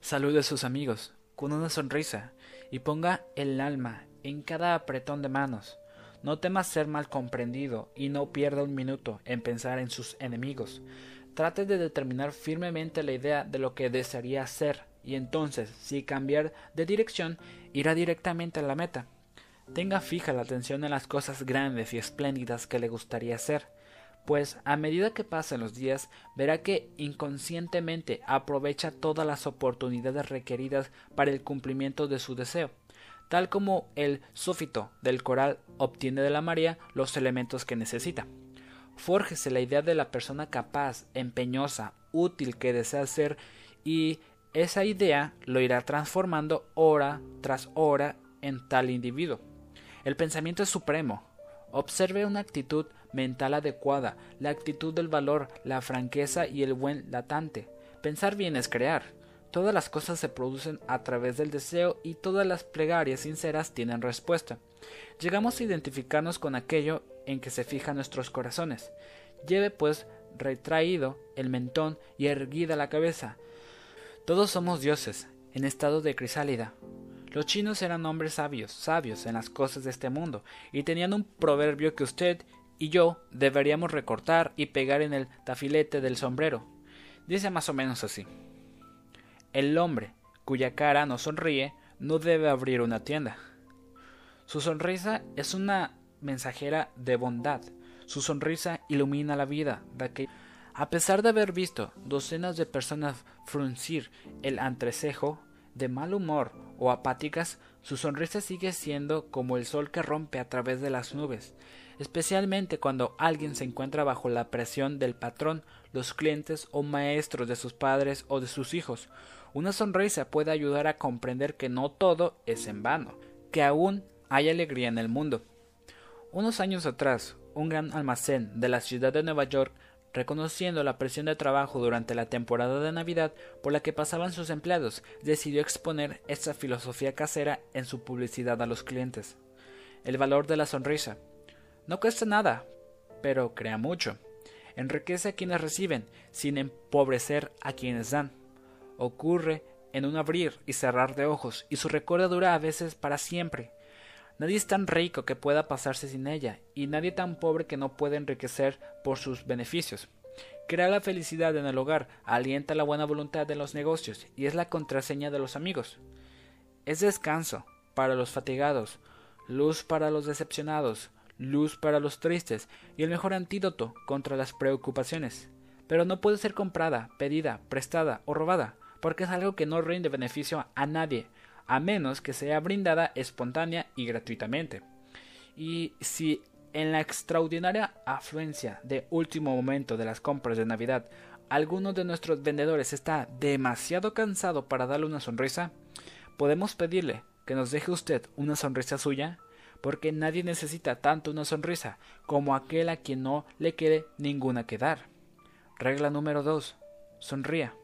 salude a sus amigos con una sonrisa y ponga el alma en cada apretón de manos. No tema ser mal comprendido y no pierda un minuto en pensar en sus enemigos. Trate de determinar firmemente la idea de lo que desearía hacer y entonces, si cambiar de dirección, irá directamente a la meta. Tenga fija la atención en las cosas grandes y espléndidas que le gustaría hacer, pues a medida que pasen los días verá que inconscientemente aprovecha todas las oportunidades requeridas para el cumplimiento de su deseo tal como el súfito del coral obtiene de la María los elementos que necesita. Fórjese la idea de la persona capaz, empeñosa, útil que desea ser y esa idea lo irá transformando hora tras hora en tal individuo. El pensamiento es supremo. Observe una actitud mental adecuada, la actitud del valor, la franqueza y el buen latante. Pensar bien es crear. Todas las cosas se producen a través del deseo y todas las plegarias sinceras tienen respuesta. Llegamos a identificarnos con aquello en que se fijan nuestros corazones. Lleve pues retraído el mentón y erguida la cabeza. Todos somos dioses, en estado de crisálida. Los chinos eran hombres sabios, sabios en las cosas de este mundo, y tenían un proverbio que usted y yo deberíamos recortar y pegar en el tafilete del sombrero. Dice más o menos así. El hombre cuya cara no sonríe no debe abrir una tienda. Su sonrisa es una mensajera de bondad. Su sonrisa ilumina la vida de que a pesar de haber visto docenas de personas fruncir el entrecejo de mal humor o apáticas, su sonrisa sigue siendo como el sol que rompe a través de las nubes, especialmente cuando alguien se encuentra bajo la presión del patrón, los clientes o maestros de sus padres o de sus hijos, una sonrisa puede ayudar a comprender que no todo es en vano, que aún hay alegría en el mundo. Unos años atrás, un gran almacén de la ciudad de Nueva York, reconociendo la presión de trabajo durante la temporada de Navidad por la que pasaban sus empleados, decidió exponer esta filosofía casera en su publicidad a los clientes. El valor de la sonrisa. No cuesta nada, pero crea mucho. Enriquece a quienes reciben, sin empobrecer a quienes dan ocurre en un abrir y cerrar de ojos, y su recuerdo dura a veces para siempre. Nadie es tan rico que pueda pasarse sin ella, y nadie tan pobre que no pueda enriquecer por sus beneficios. Crea la felicidad en el hogar, alienta la buena voluntad de los negocios, y es la contraseña de los amigos. Es descanso para los fatigados, luz para los decepcionados, luz para los tristes, y el mejor antídoto contra las preocupaciones. Pero no puede ser comprada, pedida, prestada o robada porque es algo que no rinde beneficio a nadie, a menos que sea brindada espontánea y gratuitamente. Y si en la extraordinaria afluencia de último momento de las compras de Navidad alguno de nuestros vendedores está demasiado cansado para darle una sonrisa, podemos pedirle que nos deje usted una sonrisa suya, porque nadie necesita tanto una sonrisa como aquel a quien no le quede ninguna que dar. Regla número 2. Sonría.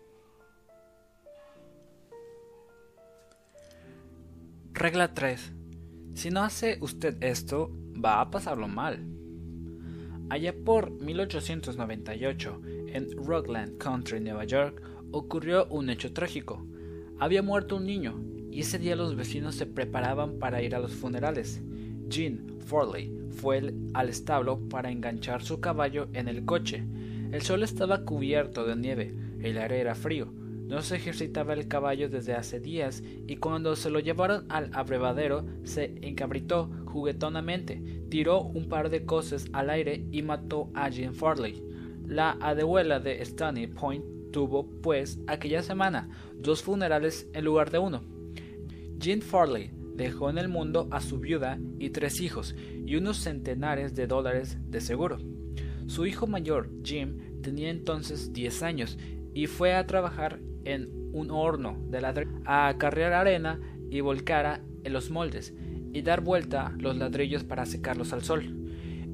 Regla 3. Si no hace usted esto, va a pasarlo mal. Allá por 1898, en Rockland Country, Nueva York, ocurrió un hecho trágico. Había muerto un niño, y ese día los vecinos se preparaban para ir a los funerales. Jean Forley fue al establo para enganchar su caballo en el coche. El sol estaba cubierto de nieve, el aire era frío, no se ejercitaba el caballo desde hace días y cuando se lo llevaron al abrevadero se encabritó juguetonamente, tiró un par de cosas al aire y mató a Jean Farley. La abuela de Stony Point tuvo, pues, aquella semana dos funerales en lugar de uno. Jean Farley dejó en el mundo a su viuda y tres hijos y unos centenares de dólares de seguro. Su hijo mayor, Jim, tenía entonces 10 años y fue a trabajar en un horno de ladrillo a cargar arena y volcar en los moldes y dar vuelta los ladrillos para secarlos al sol.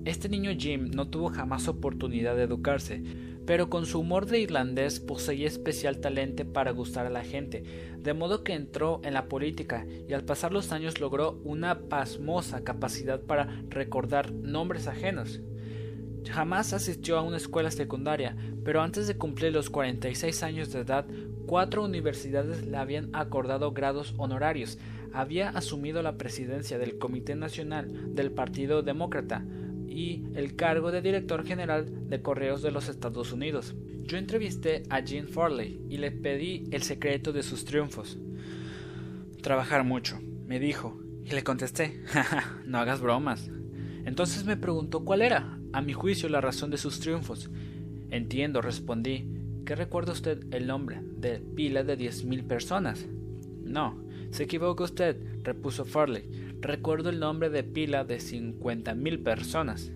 Este niño Jim no tuvo jamás oportunidad de educarse, pero con su humor de irlandés poseía especial talento para gustar a la gente, de modo que entró en la política y al pasar los años logró una pasmosa capacidad para recordar nombres ajenos. Jamás asistió a una escuela secundaria, pero antes de cumplir los 46 años de edad, cuatro universidades le habían acordado grados honorarios. Había asumido la presidencia del Comité Nacional del Partido Demócrata y el cargo de director general de Correos de los Estados Unidos. Yo entrevisté a Jean Farley y le pedí el secreto de sus triunfos. Trabajar mucho, me dijo, y le contesté, no hagas bromas. Entonces me preguntó cuál era a mi juicio, la razón de sus triunfos. Entiendo, respondí. ¿Qué recuerda usted el nombre de pila de diez mil personas? No, se equivoca usted, repuso Farley. Recuerdo el nombre de pila de cincuenta mil personas.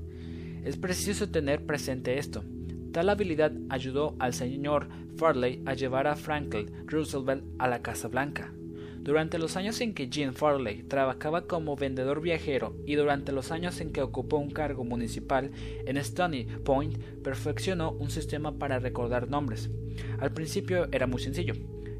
Es preciso tener presente esto. Tal habilidad ayudó al señor Farley a llevar a Franklin Roosevelt a la Casa Blanca. Durante los años en que Jean Farley trabajaba como vendedor viajero y durante los años en que ocupó un cargo municipal en Stony Point, perfeccionó un sistema para recordar nombres. Al principio era muy sencillo.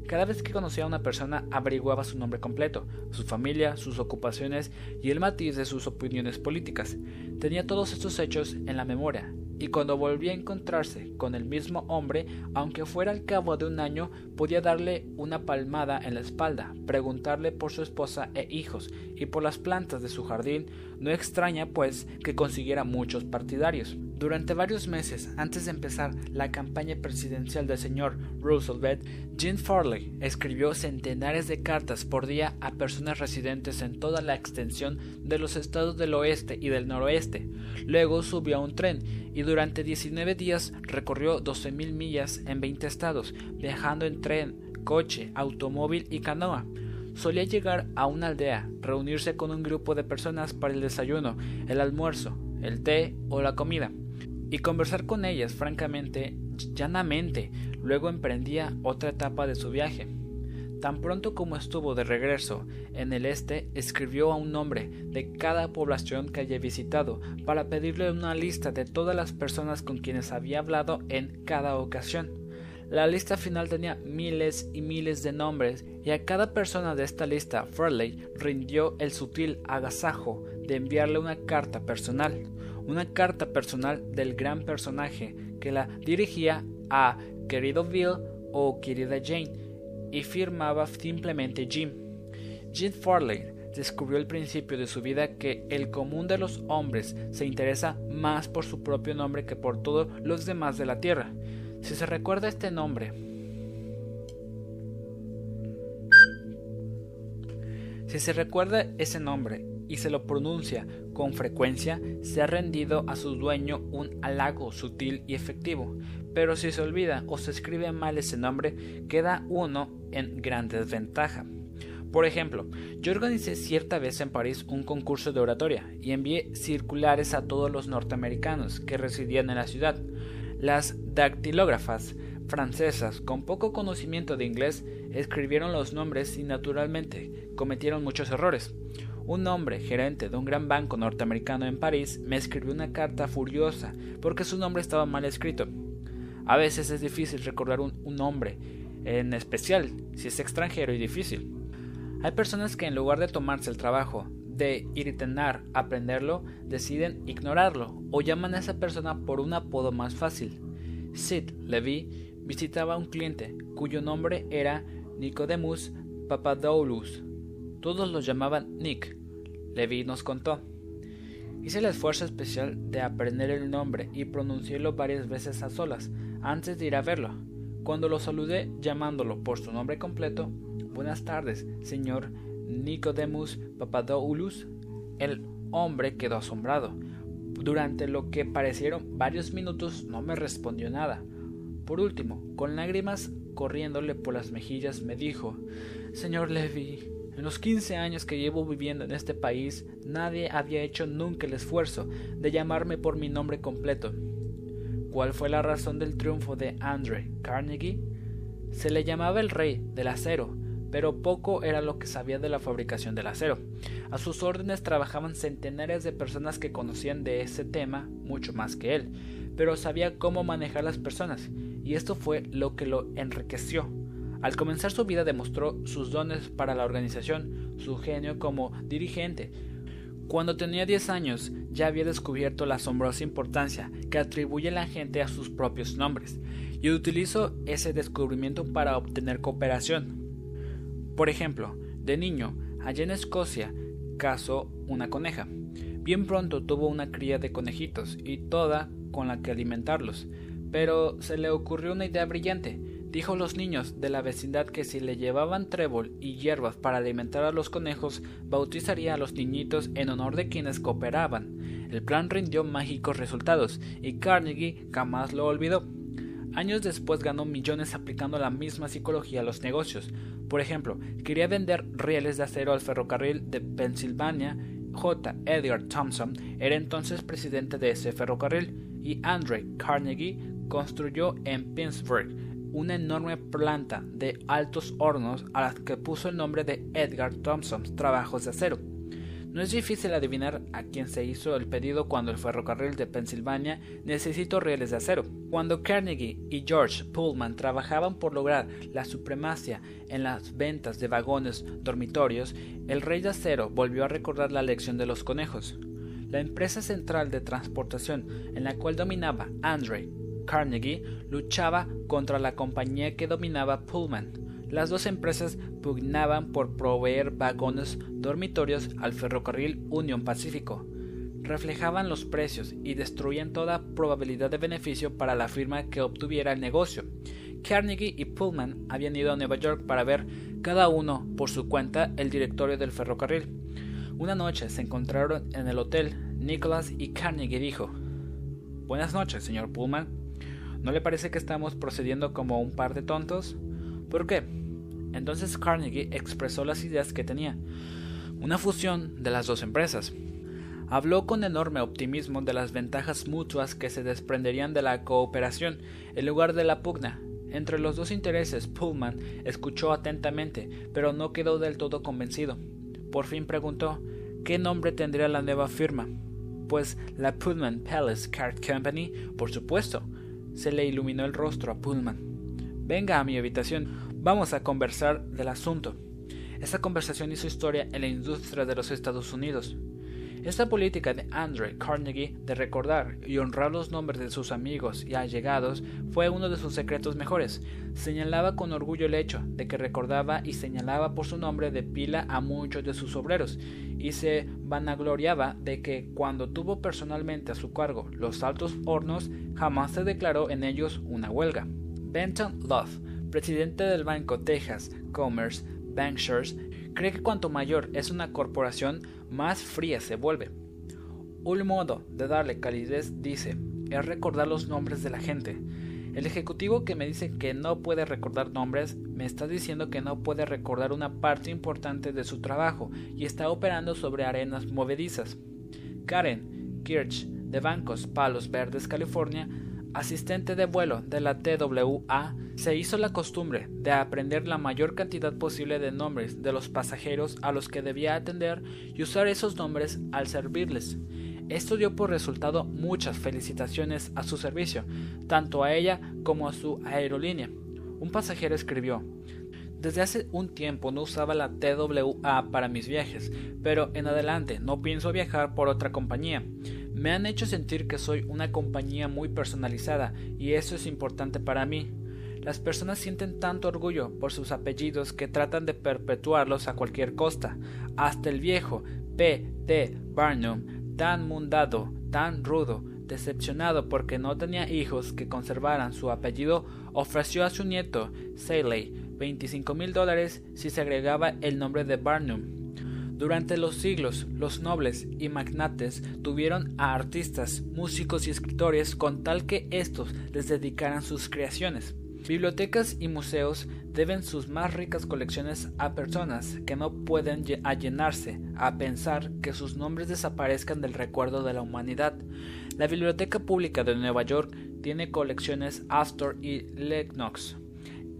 Cada vez que conocía a una persona averiguaba su nombre completo, su familia, sus ocupaciones y el matiz de sus opiniones políticas. Tenía todos estos hechos en la memoria y cuando volvía a encontrarse con el mismo hombre, aunque fuera al cabo de un año, podía darle una palmada en la espalda, preguntarle por su esposa e hijos y por las plantas de su jardín, no extraña pues que consiguiera muchos partidarios. Durante varios meses antes de empezar la campaña presidencial del señor Roosevelt, Jean Farley escribió centenares de cartas por día a personas residentes en toda la extensión de los estados del oeste y del noroeste. Luego subió a un tren y durante 19 días recorrió 12.000 millas en 20 estados, viajando en tren, coche, automóvil y canoa. Solía llegar a una aldea, reunirse con un grupo de personas para el desayuno, el almuerzo, el té o la comida, y conversar con ellas francamente, llanamente. Luego emprendía otra etapa de su viaje. Tan pronto como estuvo de regreso en el este, escribió a un nombre de cada población que haya visitado para pedirle una lista de todas las personas con quienes había hablado en cada ocasión. La lista final tenía miles y miles de nombres y a cada persona de esta lista Farley rindió el sutil agasajo de enviarle una carta personal, una carta personal del gran personaje que la dirigía a querido Bill o querida Jane y firmaba simplemente Jim. Jim Farley descubrió al principio de su vida que el común de los hombres se interesa más por su propio nombre que por todos los demás de la tierra. Si se recuerda este nombre, si se recuerda ese nombre y se lo pronuncia con frecuencia, se ha rendido a su dueño un halago sutil y efectivo, pero si se olvida o se escribe mal ese nombre, queda uno en gran desventaja. Por ejemplo, yo organicé cierta vez en París un concurso de oratoria y envié circulares a todos los norteamericanos que residían en la ciudad. Las dactilógrafas francesas con poco conocimiento de inglés escribieron los nombres y naturalmente cometieron muchos errores. Un hombre, gerente de un gran banco norteamericano en París, me escribió una carta furiosa porque su nombre estaba mal escrito. A veces es difícil recordar un, nombre, en especial si es extranjero y difícil. Hay personas que en lugar de tomarse el trabajo de intentar aprenderlo, deciden ignorarlo o llaman a esa persona por un apodo más fácil. Sid Levy visitaba a un cliente cuyo nombre era Nicodemus Papadoulos Todos lo llamaban Nick. Levi nos contó. Hice el esfuerzo especial de aprender el nombre y pronunciarlo varias veces a solas antes de ir a verlo. Cuando lo saludé llamándolo por su nombre completo, Buenas tardes, señor Nicodemus Papadoulos, el hombre quedó asombrado. Durante lo que parecieron varios minutos no me respondió nada. Por último, con lágrimas corriéndole por las mejillas, me dijo Señor Levy, en los quince años que llevo viviendo en este país, nadie había hecho nunca el esfuerzo de llamarme por mi nombre completo. ¿Cuál fue la razón del triunfo de Andre Carnegie? Se le llamaba el rey del acero, pero poco era lo que sabía de la fabricación del acero. A sus órdenes trabajaban centenares de personas que conocían de ese tema mucho más que él, pero sabía cómo manejar las personas, y esto fue lo que lo enriqueció. Al comenzar su vida demostró sus dones para la organización, su genio como dirigente. Cuando tenía 10 años ya había descubierto la asombrosa importancia que atribuye la gente a sus propios nombres, y utilizó ese descubrimiento para obtener cooperación. Por ejemplo, de niño, allá en Escocia, cazó una coneja. Bien pronto tuvo una cría de conejitos y toda con la que alimentarlos. Pero se le ocurrió una idea brillante. Dijo a los niños de la vecindad que si le llevaban trébol y hierbas para alimentar a los conejos, bautizaría a los niñitos en honor de quienes cooperaban. El plan rindió mágicos resultados y Carnegie jamás lo olvidó. Años después ganó millones aplicando la misma psicología a los negocios. Por ejemplo, quería vender rieles de acero al ferrocarril de Pensilvania. J. Edgar Thompson era entonces presidente de ese ferrocarril y Andre Carnegie construyó en Pittsburgh una enorme planta de altos hornos a la que puso el nombre de Edgar Thompson Trabajos de Acero. No es difícil adivinar a quién se hizo el pedido cuando el ferrocarril de Pensilvania necesitó rieles de acero. Cuando Carnegie y George Pullman trabajaban por lograr la supremacia en las ventas de vagones dormitorios, el rey de acero volvió a recordar la lección de los conejos. La empresa central de transportación en la cual dominaba Andre Carnegie luchaba contra la compañía que dominaba Pullman las dos empresas pugnaban por proveer vagones dormitorios al ferrocarril Union Pacífico. Reflejaban los precios y destruían toda probabilidad de beneficio para la firma que obtuviera el negocio. Carnegie y Pullman habían ido a Nueva York para ver cada uno por su cuenta el directorio del ferrocarril. Una noche se encontraron en el hotel. Nicholas y Carnegie dijo Buenas noches, señor Pullman. ¿No le parece que estamos procediendo como un par de tontos? ¿Por qué? Entonces Carnegie expresó las ideas que tenía, una fusión de las dos empresas. Habló con enorme optimismo de las ventajas mutuas que se desprenderían de la cooperación en lugar de la pugna. Entre los dos intereses, Pullman escuchó atentamente, pero no quedó del todo convencido. Por fin preguntó qué nombre tendría la nueva firma. Pues la Pullman Palace Card Company, por supuesto. Se le iluminó el rostro a Pullman. Venga a mi habitación, vamos a conversar del asunto. Esta conversación hizo historia en la industria de los Estados Unidos. Esta política de Andre Carnegie de recordar y honrar los nombres de sus amigos y allegados fue uno de sus secretos mejores. Señalaba con orgullo el hecho de que recordaba y señalaba por su nombre de pila a muchos de sus obreros y se vanagloriaba de que cuando tuvo personalmente a su cargo los altos hornos jamás se declaró en ellos una huelga. Benton Love, presidente del banco Texas Commerce Bankshares, cree que cuanto mayor es una corporación, más fría se vuelve. Un modo de darle calidez, dice, es recordar los nombres de la gente. El ejecutivo que me dice que no puede recordar nombres me está diciendo que no puede recordar una parte importante de su trabajo y está operando sobre arenas movedizas. Karen Kirch, de Bancos Palos Verdes, California, asistente de vuelo de la TWA, se hizo la costumbre de aprender la mayor cantidad posible de nombres de los pasajeros a los que debía atender y usar esos nombres al servirles. Esto dio por resultado muchas felicitaciones a su servicio, tanto a ella como a su aerolínea. Un pasajero escribió desde hace un tiempo no usaba la TWA para mis viajes, pero en adelante no pienso viajar por otra compañía. Me han hecho sentir que soy una compañía muy personalizada y eso es importante para mí. Las personas sienten tanto orgullo por sus apellidos que tratan de perpetuarlos a cualquier costa. Hasta el viejo P. T. Barnum, tan mundado, tan rudo, decepcionado porque no tenía hijos que conservaran su apellido, ofreció a su nieto, Saley, 25 mil dólares si se agregaba el nombre de Barnum. Durante los siglos, los nobles y magnates tuvieron a artistas, músicos y escritores con tal que éstos les dedicaran sus creaciones. Bibliotecas y museos deben sus más ricas colecciones a personas que no pueden llenarse a pensar que sus nombres desaparezcan del recuerdo de la humanidad. La Biblioteca Pública de Nueva York tiene colecciones Astor y Lennox.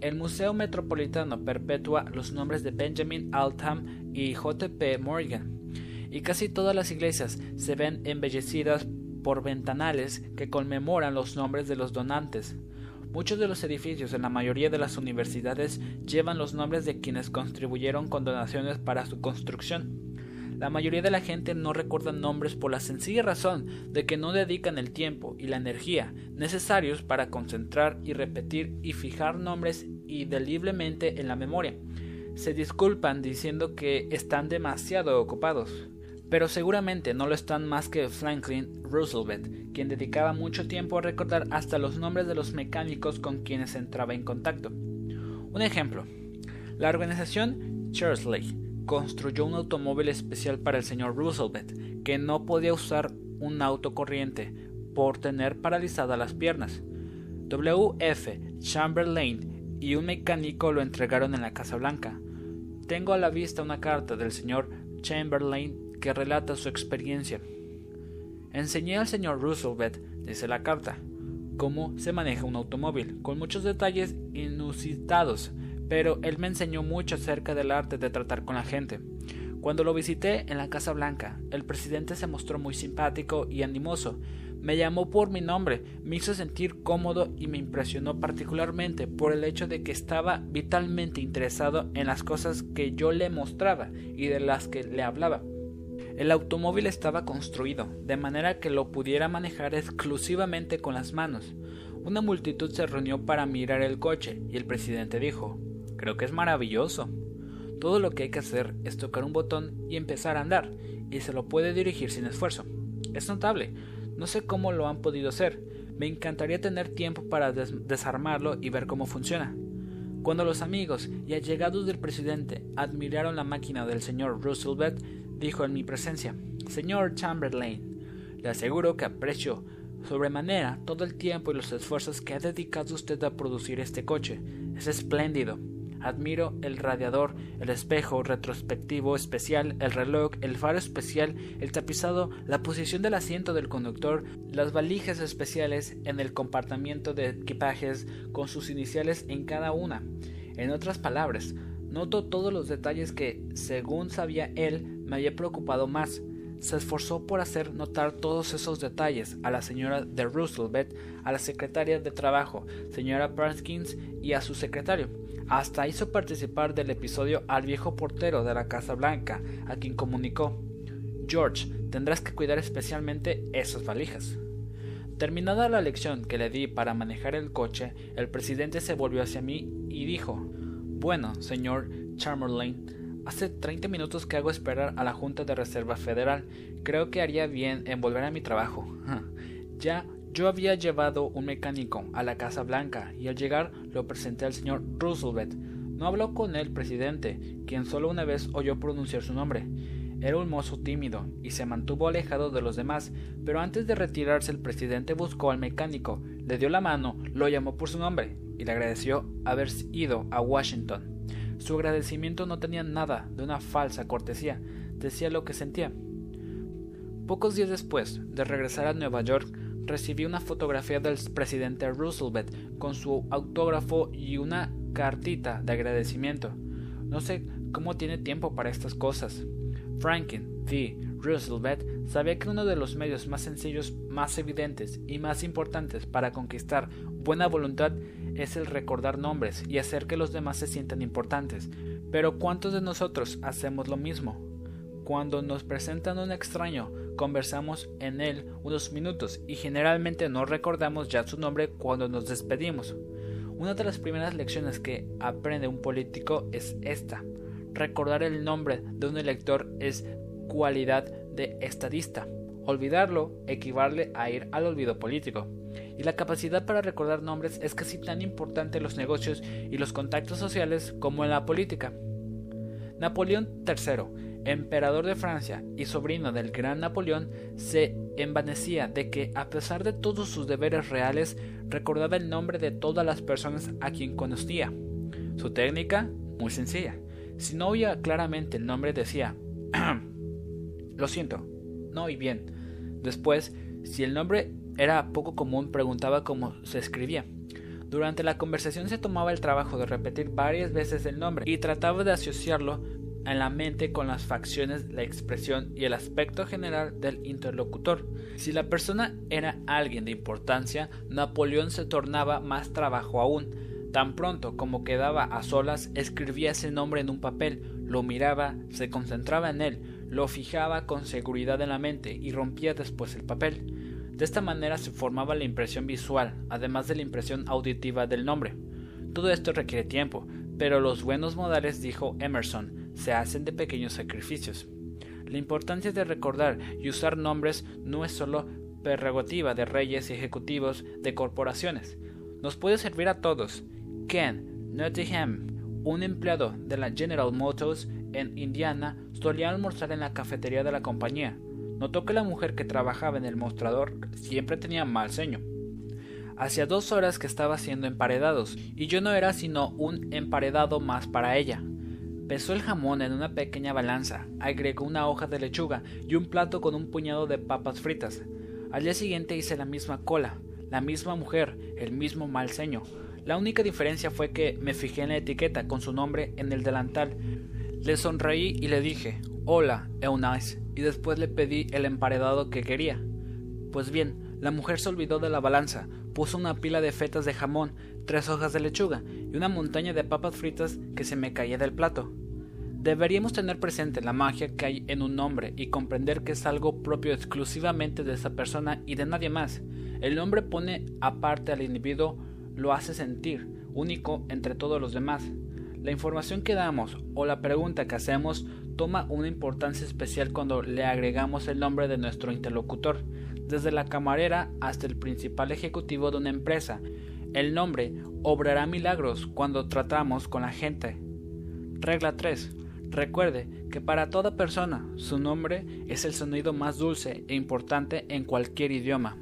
El Museo Metropolitano perpetúa los nombres de Benjamin Altham y J.P. Morgan, y casi todas las iglesias se ven embellecidas por ventanales que conmemoran los nombres de los donantes. Muchos de los edificios en la mayoría de las universidades llevan los nombres de quienes contribuyeron con donaciones para su construcción. La mayoría de la gente no recuerda nombres por la sencilla razón de que no dedican el tiempo y la energía necesarios para concentrar y repetir y fijar nombres indeliblemente en la memoria. Se disculpan diciendo que están demasiado ocupados. Pero seguramente no lo están más que Franklin Roosevelt, quien dedicaba mucho tiempo a recordar hasta los nombres de los mecánicos con quienes entraba en contacto. Un ejemplo. La organización Cheersley construyó un automóvil especial para el señor Roosevelt, que no podía usar un auto corriente por tener paralizadas las piernas. W. F. Chamberlain y un mecánico lo entregaron en la Casa Blanca. Tengo a la vista una carta del señor Chamberlain que relata su experiencia. Enseñé al señor Roosevelt, dice la carta, cómo se maneja un automóvil, con muchos detalles inusitados pero él me enseñó mucho acerca del arte de tratar con la gente. Cuando lo visité en la Casa Blanca, el presidente se mostró muy simpático y animoso. Me llamó por mi nombre, me hizo sentir cómodo y me impresionó particularmente por el hecho de que estaba vitalmente interesado en las cosas que yo le mostraba y de las que le hablaba. El automóvil estaba construido de manera que lo pudiera manejar exclusivamente con las manos. Una multitud se reunió para mirar el coche y el presidente dijo Creo que es maravilloso. Todo lo que hay que hacer es tocar un botón y empezar a andar, y se lo puede dirigir sin esfuerzo. Es notable. No sé cómo lo han podido hacer. Me encantaría tener tiempo para desarmarlo y ver cómo funciona. Cuando los amigos y allegados del presidente admiraron la máquina del señor Roosevelt, dijo en mi presencia, Señor Chamberlain, le aseguro que aprecio sobremanera todo el tiempo y los esfuerzos que ha dedicado usted a producir este coche. Es espléndido. Admiro el radiador, el espejo retrospectivo especial, el reloj, el faro especial, el tapizado, la posición del asiento del conductor, las valijas especiales en el compartimiento de equipajes con sus iniciales en cada una. En otras palabras, noto todos los detalles que, según sabía él, me había preocupado más. Se esforzó por hacer notar todos esos detalles a la señora de Roosevelt, a la secretaria de Trabajo, señora Perkins, y a su secretario hasta hizo participar del episodio al viejo portero de la Casa Blanca, a quien comunicó George, tendrás que cuidar especialmente esas valijas. Terminada la lección que le di para manejar el coche, el presidente se volvió hacia mí y dijo Bueno, señor Chamberlain, hace 30 minutos que hago esperar a la Junta de Reserva Federal. Creo que haría bien en volver a mi trabajo. ya yo había llevado un mecánico a la Casa Blanca y al llegar lo presenté al señor Roosevelt. No habló con el presidente, quien solo una vez oyó pronunciar su nombre. Era un mozo tímido y se mantuvo alejado de los demás, pero antes de retirarse el presidente buscó al mecánico, le dio la mano, lo llamó por su nombre y le agradeció haber ido a Washington. Su agradecimiento no tenía nada de una falsa cortesía, decía lo que sentía. Pocos días después de regresar a Nueva York, recibí una fotografía del presidente Roosevelt con su autógrafo y una cartita de agradecimiento. No sé cómo tiene tiempo para estas cosas. Franklin V. Roosevelt sabía que uno de los medios más sencillos, más evidentes y más importantes para conquistar buena voluntad es el recordar nombres y hacer que los demás se sientan importantes. Pero ¿cuántos de nosotros hacemos lo mismo? Cuando nos presentan un extraño, conversamos en él unos minutos y generalmente no recordamos ya su nombre cuando nos despedimos. Una de las primeras lecciones que aprende un político es esta. Recordar el nombre de un elector es cualidad de estadista. Olvidarlo equivale a ir al olvido político. Y la capacidad para recordar nombres es casi tan importante en los negocios y los contactos sociales como en la política. Napoleón III, emperador de Francia y sobrino del gran Napoleón, se envanecía de que, a pesar de todos sus deberes reales, recordaba el nombre de todas las personas a quien conocía. Su técnica, muy sencilla. Si no oía claramente el nombre, decía, lo siento, no oí bien. Después, si el nombre era poco común, preguntaba cómo se escribía. Durante la conversación se tomaba el trabajo de repetir varias veces el nombre y trataba de asociarlo en la mente con las facciones, la expresión y el aspecto general del interlocutor. Si la persona era alguien de importancia, Napoleón se tornaba más trabajo aún. Tan pronto como quedaba a solas, escribía ese nombre en un papel, lo miraba, se concentraba en él, lo fijaba con seguridad en la mente y rompía después el papel. De esta manera se formaba la impresión visual, además de la impresión auditiva del nombre. Todo esto requiere tiempo, pero los buenos modales, dijo Emerson, se hacen de pequeños sacrificios. La importancia de recordar y usar nombres no es solo prerrogativa de reyes y ejecutivos de corporaciones. Nos puede servir a todos. Ken Nottingham, un empleado de la General Motors en Indiana, solía almorzar en la cafetería de la compañía. Notó que la mujer que trabajaba en el mostrador siempre tenía mal ceño. Hacía dos horas que estaba haciendo emparedados, y yo no era sino un emparedado más para ella. Pesó el jamón en una pequeña balanza, agregó una hoja de lechuga y un plato con un puñado de papas fritas. Al día siguiente hice la misma cola, la misma mujer, el mismo mal ceño. La única diferencia fue que me fijé en la etiqueta con su nombre en el delantal. Le sonreí y le dije, Hola, Eunice, y después le pedí el emparedado que quería. Pues bien, la mujer se olvidó de la balanza, puso una pila de fetas de jamón, tres hojas de lechuga y una montaña de papas fritas que se me caía del plato. Deberíamos tener presente la magia que hay en un nombre y comprender que es algo propio exclusivamente de esa persona y de nadie más. El nombre pone aparte al individuo, lo hace sentir, único entre todos los demás. La información que damos o la pregunta que hacemos toma una importancia especial cuando le agregamos el nombre de nuestro interlocutor, desde la camarera hasta el principal ejecutivo de una empresa. El nombre obrará milagros cuando tratamos con la gente. Regla 3. Recuerde que para toda persona su nombre es el sonido más dulce e importante en cualquier idioma.